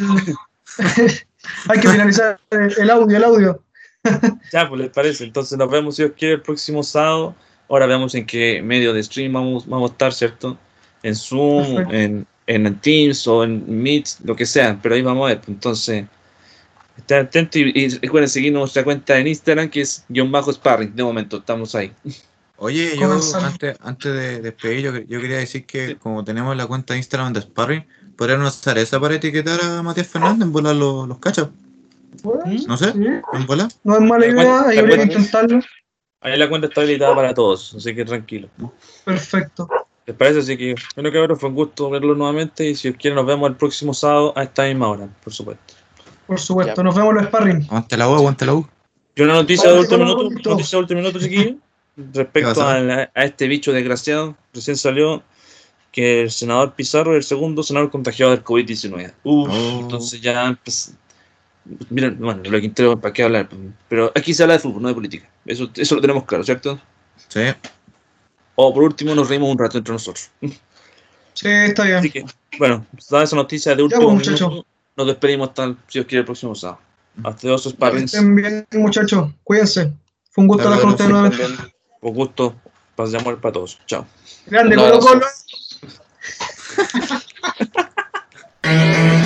Hay que finalizar el audio, el audio. Ya, pues les parece. Entonces nos vemos si Dios quiere el próximo sábado. Ahora veamos en qué medio de stream vamos, vamos a estar, ¿cierto? En Zoom, en, en Teams o en Meet, lo que sea. Pero ahí vamos a ver. Entonces, estén atentos y, y recuerden seguir nuestra cuenta en Instagram que es guion bajo sparring. De momento, estamos ahí. Oye, yo antes, antes de despedir, yo, yo quería decir que Sí. como tenemos la cuenta de Instagram de Sparring, podríamos usar esa para etiquetar a Matías Fernández en volar los, los cachas. No sé, Sí, en volar. No es mala La idea, hay la que intentarlo. Ahí la cuenta está habilitada para todos, así que tranquilo. Perfecto. ¿Les parece? Así que, bueno, cabrón, fue un gusto verlo nuevamente. Y si Dios quiere, nos vemos el próximo sábado a esta misma hora, por supuesto. Por supuesto. Ya. Nos vemos en los sparring. Aguante la U, aguante la U. Y una noticia de último minuto, noticia de último minuto, chiquillo, ¿Qué respecto a, la- a este bicho desgraciado, recién salió que el senador Pizarro es el segundo senador contagiado del COVID-19. Uf, Oh. entonces ya, pues, miren, bueno, lo que Quintero, ¿para qué hablar? Pero aquí se habla de fútbol, no de política. Eso, eso lo tenemos claro, ¿cierto? Sí. O por último nos reímos un rato entre nosotros. Sí, está bien. Así que, bueno, dada esa noticia de último pues, minuto, nos despedimos el- si Dios quiere, el próximo sábado. Hasta dos Que sparrings. estén bien, muchachos. Cuídense. Fue un gusto hablar con ustedes nuevamente. Por gusto, pasamos al patoso. Chao. Grande, Colo Colo.